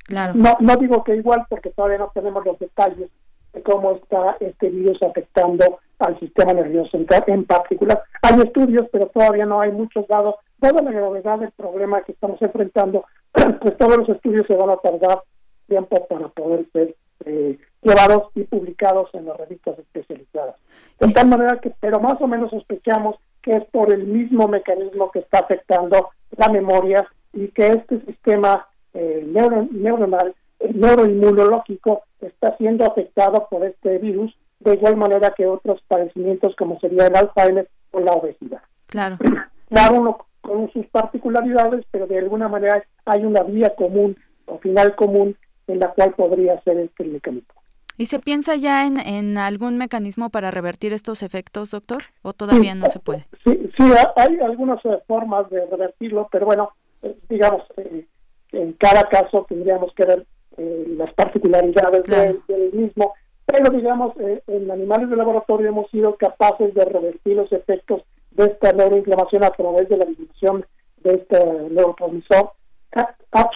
Claro. No, no digo que igual porque todavía no tenemos los detalles de cómo está este virus afectando al sistema nervioso central en particular. Hay estudios, pero todavía no hay muchos dados. Dada la gravedad del problema que estamos enfrentando, pues todos los estudios se van a tardar tiempo para poder ser eh, llevados y publicados en las revistas especializadas. De tal manera que, pero más o menos sospechamos que es por el mismo mecanismo que está afectando la memoria y que este sistema eh, neuronal, eh, neuroinmunológico, está siendo afectado por este virus de igual manera que otros padecimientos como sería el Alzheimer o la obesidad. Claro. Cada uno con sus particularidades, pero de alguna manera hay una vía común o final común en la cual podría ser este mecanismo. ¿Y se piensa ya en, en algún mecanismo para revertir estos efectos, doctor? ¿O todavía no se puede? Sí, sí hay algunas eh, formas de revertirlo, pero bueno, eh, digamos, eh, en cada caso tendríamos que ver las particularidades del mismo pero digamos, eh, en animales de laboratorio hemos sido capaces de revertir los efectos de esta neuroinflamación a través de la disminución de este neurotransmisor,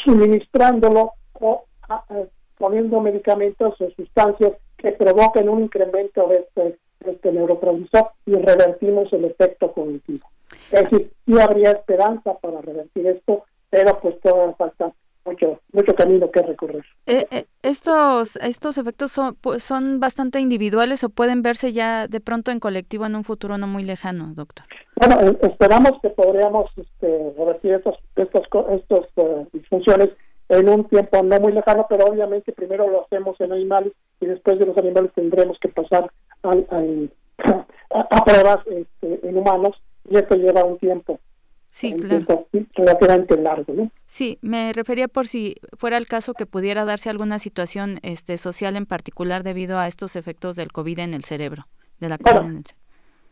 suministrándolo o poniendo medicamentos o sustancias que provoquen un incremento de este, de este neurotransmisor y revertimos el efecto cognitivo. Es decir, sí habría esperanza para revertir esto, pero pues todavía falta mucho mucho camino que recorrer. Eh, eh, estos estos efectos son son bastante individuales o pueden verse ya de pronto en colectivo en un futuro no muy lejano, doctor. Bueno, eh, esperamos que podríamos este, revertir estos estos estos disfunciones en un tiempo no muy lejano, pero obviamente primero lo hacemos en animales y después de los animales tendremos que pasar al, a, pruebas este, en humanos y esto lleva un tiempo. Sí, claro. relativamente largo, ¿no? Sí, me refería por si fuera el caso que pudiera darse alguna situación este, social en particular debido a estos efectos del COVID en el cerebro, de la COVID en el cerebro.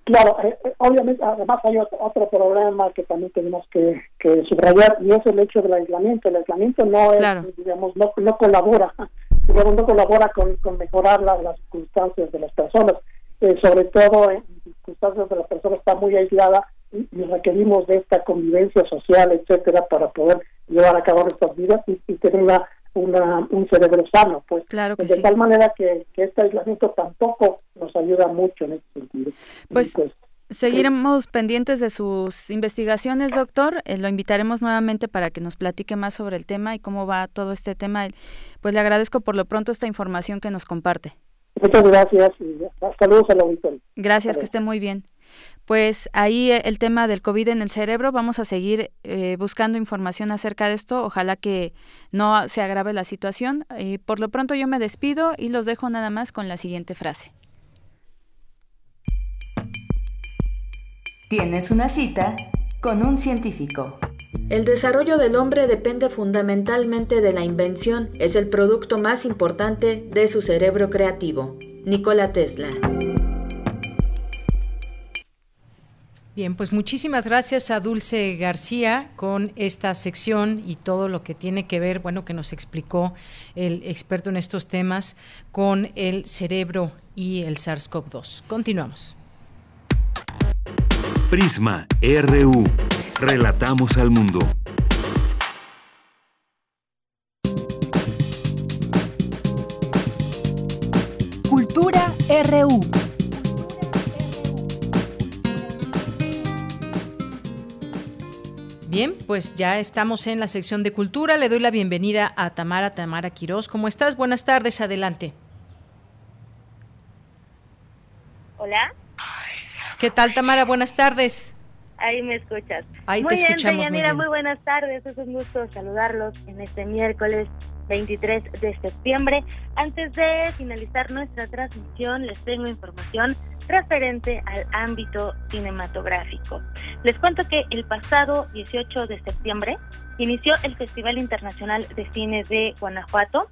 Claro, eh, eh, obviamente, además hay otro, problema que también tenemos que, subrayar y es el hecho del aislamiento. El aislamiento no es, digamos, no, no colabora, digamos, no colabora con, con mejorar las circunstancias de las personas. Eh, sobre todo en circunstancias de la persona está muy aislada y, requerimos de esta convivencia social, etcétera, para poder llevar a cabo nuestras vidas y, tener una, una, un cerebro sano, pues. Claro que de tal manera que, que este aislamiento tampoco nos ayuda mucho en ese sentido. Pues, pues Seguiremos pendientes de sus investigaciones, doctor. Eh, lo invitaremos nuevamente para que nos platique más sobre el tema y cómo va todo este tema. Pues le agradezco por lo pronto esta información que nos comparte. Muchas gracias y saludos a la auditoría. Gracias, que esté muy bien. Pues ahí eh, el tema del COVID en el cerebro, vamos a seguir eh, buscando información acerca de esto, ojalá que no se agrave la situación. Y por lo pronto yo me despido y los dejo nada más con la siguiente frase. Tienes una cita con un científico. El desarrollo del hombre depende fundamentalmente de la invención, es el producto más importante de su cerebro creativo. Nikola Tesla. Bien, pues muchísimas gracias a Dulce García con esta sección y todo lo que tiene que ver, bueno, que nos explicó el experto en estos temas con el cerebro y el SARS-CoV-2. Continuamos. Prisma RU. Relatamos al mundo. Cultura RU. Bien, pues ya estamos en la sección de cultura. Le doy la bienvenida a Tamara, Tamara Quirós. ¿Cómo estás? Buenas tardes, adelante. Hola. ¿Qué tal, Tamara? Buenas tardes. Ahí me escuchas. Ahí muy te bien, escuchamos. Deyanira, muy bien. muy buenas tardes. Es un gusto saludarlos en este miércoles 23 de septiembre. Antes de finalizar nuestra transmisión, les tengo información referente al ámbito cinematográfico. Les cuento que el pasado 18 de septiembre inició el Festival Internacional de Cine de Guanajuato.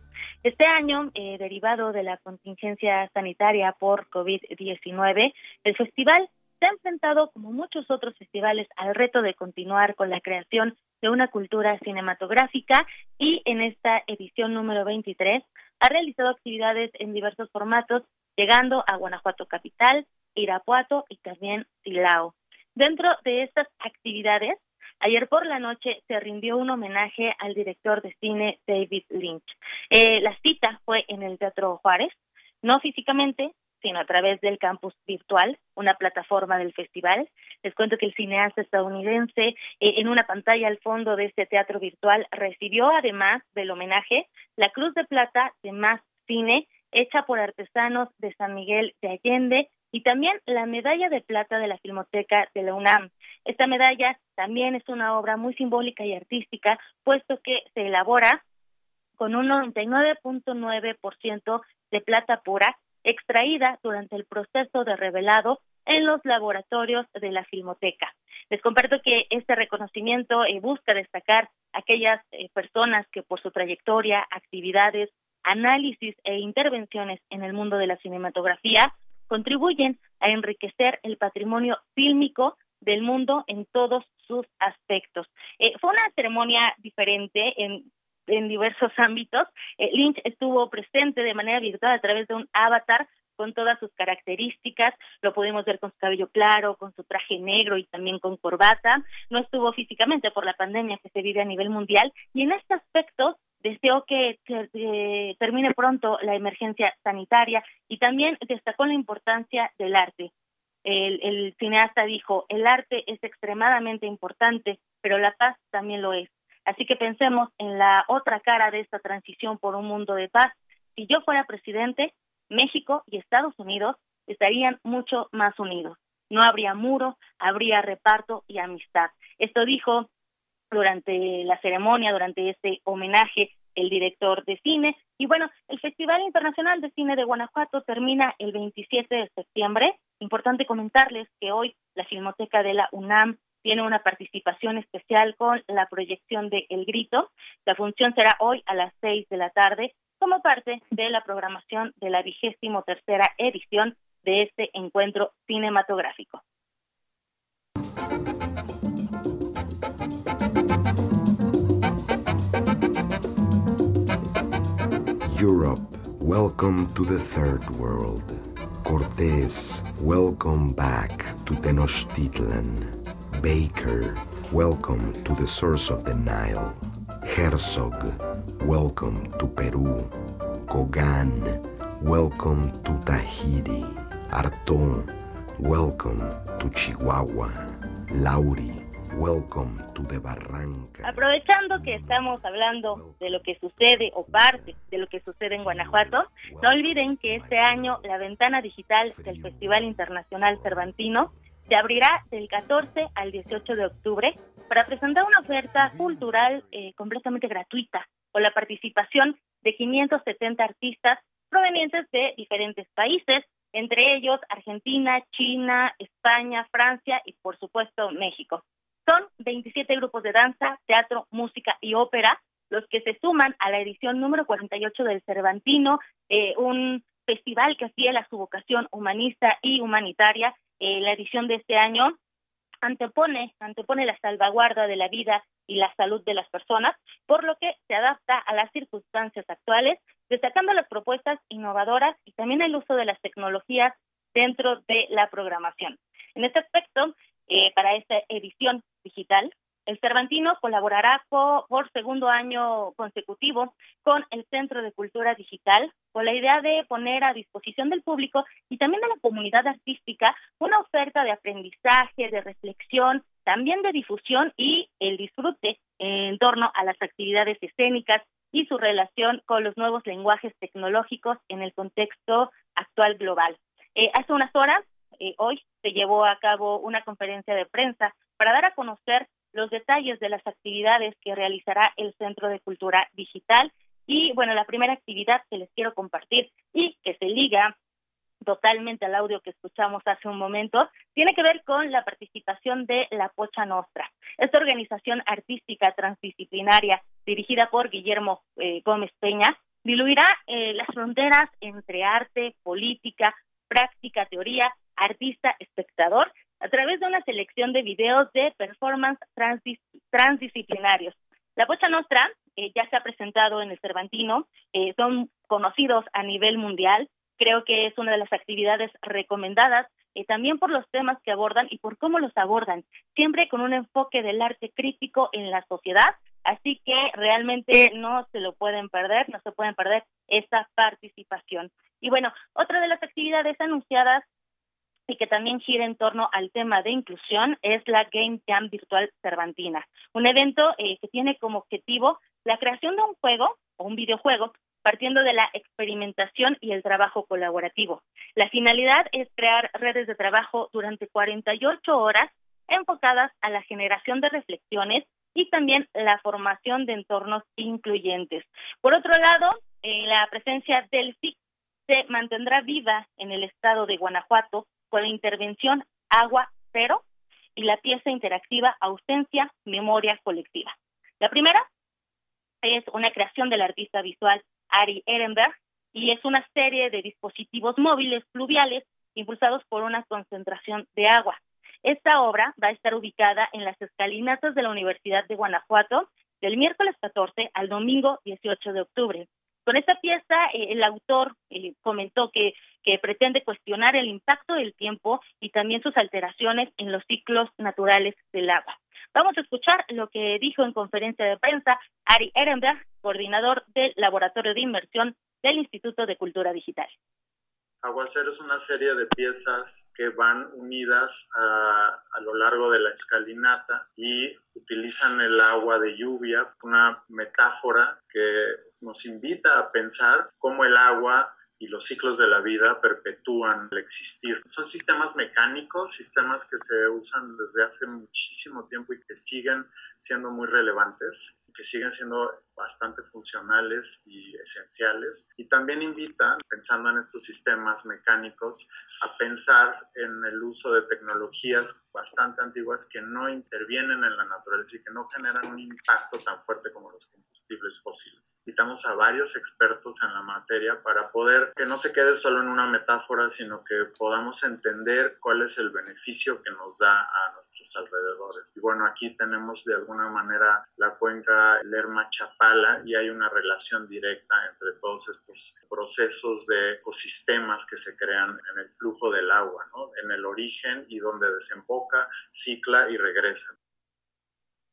Este año, eh, derivado de la contingencia sanitaria por COVID-19, el festival se ha enfrentado, como muchos otros festivales, al reto de continuar con la creación de una cultura cinematográfica y en esta edición número 23 ha realizado actividades en diversos formatos, llegando a Guanajuato Capital, Irapuato y también Silao. Dentro de estas actividades, ayer por la noche se rindió un homenaje al director de cine David Lynch. Eh, la cita fue en el Teatro Juárez, no físicamente, sino a través del campus virtual, una plataforma del festival. Les cuento que el cineasta estadounidense, eh, en una pantalla al fondo de este teatro virtual, recibió además del homenaje la Cruz de Plata de Más Cine, hecha por artesanos de San Miguel de Allende, y también la medalla de plata de la Filmoteca de la UNAM. Esta medalla también es una obra muy simbólica y artística, puesto que se elabora con un 99.9% de plata pura extraída durante el proceso de revelado en los laboratorios de la Filmoteca. Les comparto que este reconocimiento eh, busca destacar aquellas eh, personas que por su trayectoria, actividades, análisis e intervenciones en el mundo de la cinematografía contribuyen a enriquecer el patrimonio fílmico del mundo en todos sus aspectos. Eh, fue una ceremonia diferente en en diversos ámbitos. Eh, Lynch estuvo presente de manera virtual a través de un avatar con todas sus características, lo pudimos ver con su cabello claro, con su traje negro y también con corbata, no estuvo físicamente por la pandemia que se vive a nivel mundial y en este aspecto deseó que, termine pronto la emergencia sanitaria y también destacó la importancia del arte. El, el cineasta dijo, el arte es extremadamente importante, pero la paz también lo es. Así que pensemos en la otra cara de esta transición por un mundo de paz. Si yo fuera presidente, México y Estados Unidos estarían mucho más unidos. No habría muro, habría reparto y amistad. Esto dijo durante la ceremonia, durante este homenaje, el director de cine. Y bueno, el Festival Internacional de Cine de Guanajuato termina el 27 de septiembre. Importante comentarles que hoy la Filmoteca de la UNAM tiene una participación especial con la proyección de El Grito. La función será hoy a las seis de la tarde como parte de la programación de la vigésimo tercera edición de este encuentro cinematográfico. Europe, welcome to the third world. Cortés, welcome back to Tenochtitlan. Baker, welcome to the source of the Nile. Herzog, welcome to Peru. Kogan, welcome to Tahiti. Arton, welcome to Chihuahua. Lauri, welcome to the Barranca. Aprovechando que estamos hablando de lo que sucede o parte de lo que sucede en Guanajuato, no olviden que este año la ventana digital del Festival Internacional Cervantino se abrirá del 14 al 18 de octubre para presentar una oferta cultural eh, completamente gratuita con la participación de 570 artistas provenientes de diferentes países, entre ellos Argentina, China, España, Francia y por supuesto México. Son 27 grupos de danza, teatro, música y ópera los que se suman a la edición número 48 del Cervantino, eh, un festival que fiel a su vocación humanista y humanitaria. Eh, la edición de este año antepone, antepone la salvaguarda de la vida y la salud de las personas, por lo que se adapta a las circunstancias actuales, destacando las propuestas innovadoras y también el uso de las tecnologías dentro de la programación. En este aspecto, eh, para esta edición digital, el Cervantino colaborará co por segundo año consecutivo con el Centro de Cultura Digital con la idea de poner a disposición del público y también de la comunidad artística una oferta de aprendizaje, de reflexión también de difusión y el disfrute en torno a las actividades escénicas y su relación con los nuevos lenguajes tecnológicos en el contexto actual global. Eh, hace unas horas, eh, hoy, se llevó a cabo una conferencia de prensa para dar a conocer los detalles de las actividades que realizará el Centro de Cultura Digital. Y bueno, la primera actividad que les quiero compartir y que se liga totalmente al audio que escuchamos hace un momento, tiene que ver con la participación de la Pocha Nostra. Esta organización artística transdisciplinaria dirigida por Guillermo eh, Gómez Peña diluirá eh, las fronteras entre arte, política, práctica, teoría, artista, espectador, a través de una selección de videos de performance transdisciplinarios. La Pocha Nostra eh, ya se ha presentado en el Cervantino, son conocidos a nivel mundial, Creo que es una de las actividades recomendadas eh, también por los temas que abordan y por cómo los abordan, siempre con un enfoque del arte crítico en la sociedad. Así que realmente no se lo pueden perder, no se pueden perder esa participación. Y bueno, otra de las actividades anunciadas y que también gira en torno al tema de inclusión es la Game Jam Virtual Cervantina, un evento eh, que tiene como objetivo la creación de un juego o un videojuego partiendo de la experimentación y el trabajo colaborativo. La finalidad es crear redes de trabajo durante 48 horas enfocadas a la generación de reflexiones y también la formación de entornos incluyentes. Por otro lado, eh, la presencia del FIC se mantendrá viva en el estado de Guanajuato con la intervención Agua Cero y la pieza interactiva Ausencia, Memoria Colectiva. La primera es una creación del artista visual Ari Ehrenberg, y es una serie de dispositivos móviles fluviales impulsados por una concentración de agua. Esta obra va a estar ubicada en las escalinatas de la Universidad de Guanajuato del miércoles 14 al domingo 18 de octubre. Con esta pieza, eh, el autor eh, comentó que, que pretende cuestionar el impacto del tiempo y también sus alteraciones en los ciclos naturales del agua. Vamos a escuchar lo que dijo en conferencia de prensa Ari Ehrenberg, coordinador del Laboratorio de Inmersión del Instituto de Cultura Digital. Aguacero es una serie de piezas que van unidas a, lo largo de la escalinata y utilizan el agua de lluvia, una metáfora que nos invita a pensar cómo el agua y los ciclos de la vida perpetúan el existir. Son sistemas mecánicos, sistemas que se usan desde hace muchísimo tiempo y que siguen siendo muy relevantes, que siguen siendo bastante funcionales y esenciales. Y también invitan, pensando en estos sistemas mecánicos, a pensar en el uso de tecnologías bastante antiguas que no intervienen en la naturaleza y que no generan un impacto tan fuerte como los combustibles fósiles. Invitamos a varios expertos en la materia para poder que no se quede solo en una metáfora, sino que podamos entender cuál es el beneficio que nos da a nuestros alrededores. Y bueno, aquí tenemos de alguna manera la cuenca Lerma Chapá y hay una relación directa entre todos estos procesos de ecosistemas que se crean en el flujo del agua, ¿no? en el origen y donde desemboca, cicla y regresa.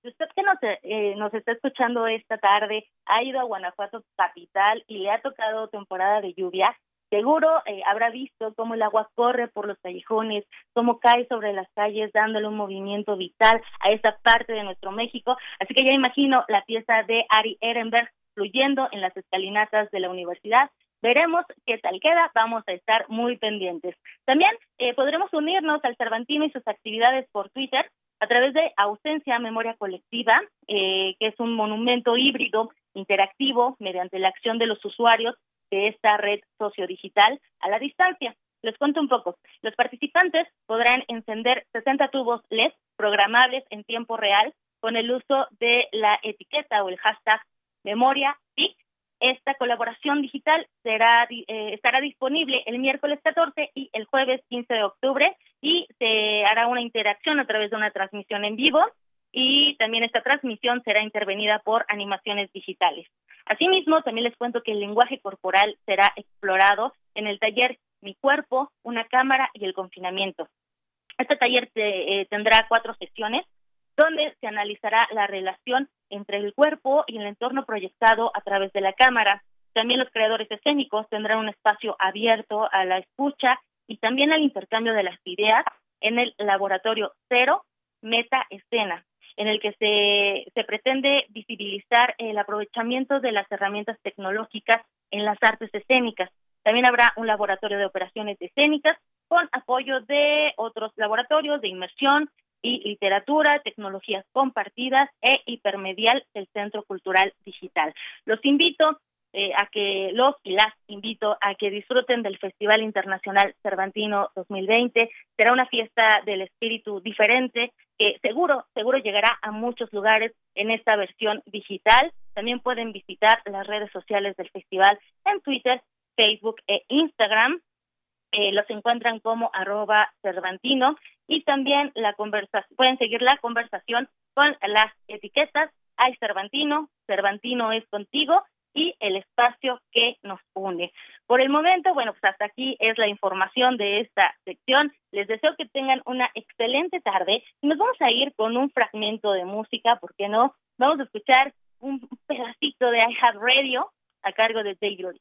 Usted que nos, eh, nos está escuchando esta tarde ha ido a Guanajuato capital y le ha tocado temporada de lluvia, seguro eh, habrá visto cómo el agua corre por los callejones, cómo cae sobre las calles dándole un movimiento vital a esa parte de nuestro México. Así que ya imagino la pieza de Ari Ehrenberg fluyendo en las escalinatas de la universidad. Veremos qué tal queda, vamos a estar muy pendientes. También eh, podremos unirnos al Cervantino y sus actividades por Twitter a través de Ausencia Memoria Colectiva, eh, que es un monumento híbrido interactivo mediante la acción de los usuarios de esta red sociodigital a la distancia. Les cuento un poco. Los participantes podrán encender 60 tubos LED programables en tiempo real con el uso de la etiqueta o el hashtag memoria PIC. Esta colaboración digital será, eh, estará disponible el miércoles 14 y el jueves 15 de octubre y se hará una interacción a través de una transmisión en vivo y también esta transmisión será intervenida por animaciones digitales. Asimismo, también les cuento que el lenguaje corporal será explorado en el taller Mi cuerpo, una cámara y el confinamiento. Este taller eh, tendrá cuatro sesiones donde se analizará la relación entre el cuerpo y el entorno proyectado a través de la cámara. También los creadores escénicos tendrán un espacio abierto a la escucha y también al intercambio de las ideas en el laboratorio cero Meta Escena, en el que se, se pretende visibilizar el aprovechamiento de las herramientas tecnológicas en las artes escénicas. También habrá un laboratorio de operaciones escénicas con apoyo de otros laboratorios de inmersión y literatura, tecnologías compartidas e hipermedial del Centro Cultural Digital. Los invito eh, a que los y las invito a que disfruten del Festival Internacional Cervantino 2020. Será una fiesta del espíritu diferente que seguro, seguro llegará a muchos lugares en esta versión digital. También pueden visitar las redes sociales del festival en Twitter, Facebook e Instagram. Eh, los encuentran como arroba Cervantino y también la conversación, pueden seguir la conversación con las etiquetas Hay Cervantino, Cervantino es contigo y el espacio que nos une. Por el momento, bueno, pues hasta aquí es la información de esta sección. Les deseo que tengan una excelente tarde. Nos vamos a ir con un fragmento de música, ¿por qué no? Vamos a escuchar un pedacito de I Have Radio a cargo de David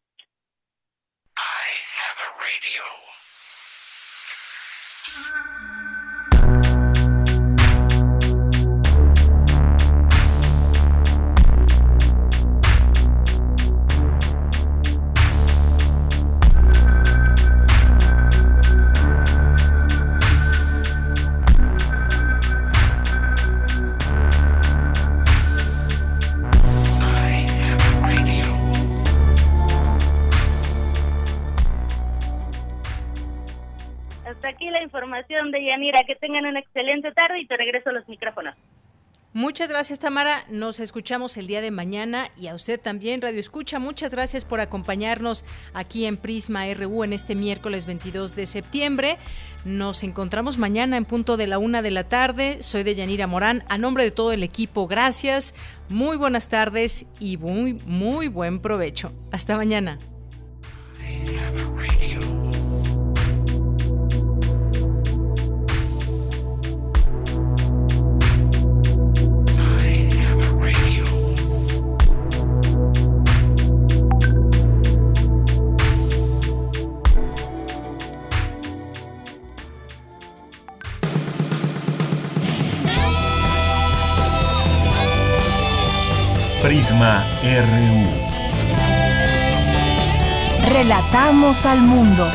Yanira. Que tengan una excelente tarde y te regreso los micrófonos. Muchas gracias, Tamara. Nos escuchamos el día de mañana y a usted también, Radio Escucha. Muchas gracias por acompañarnos aquí en Prisma RU en este miércoles 22 de septiembre. Nos encontramos mañana en punto de la una de la tarde. Soy de Yanira Morán. A nombre de todo el equipo, gracias. Muy buenas tardes y muy, muy buen provecho. Hasta mañana. Prisma RU. Relatamos al mundo.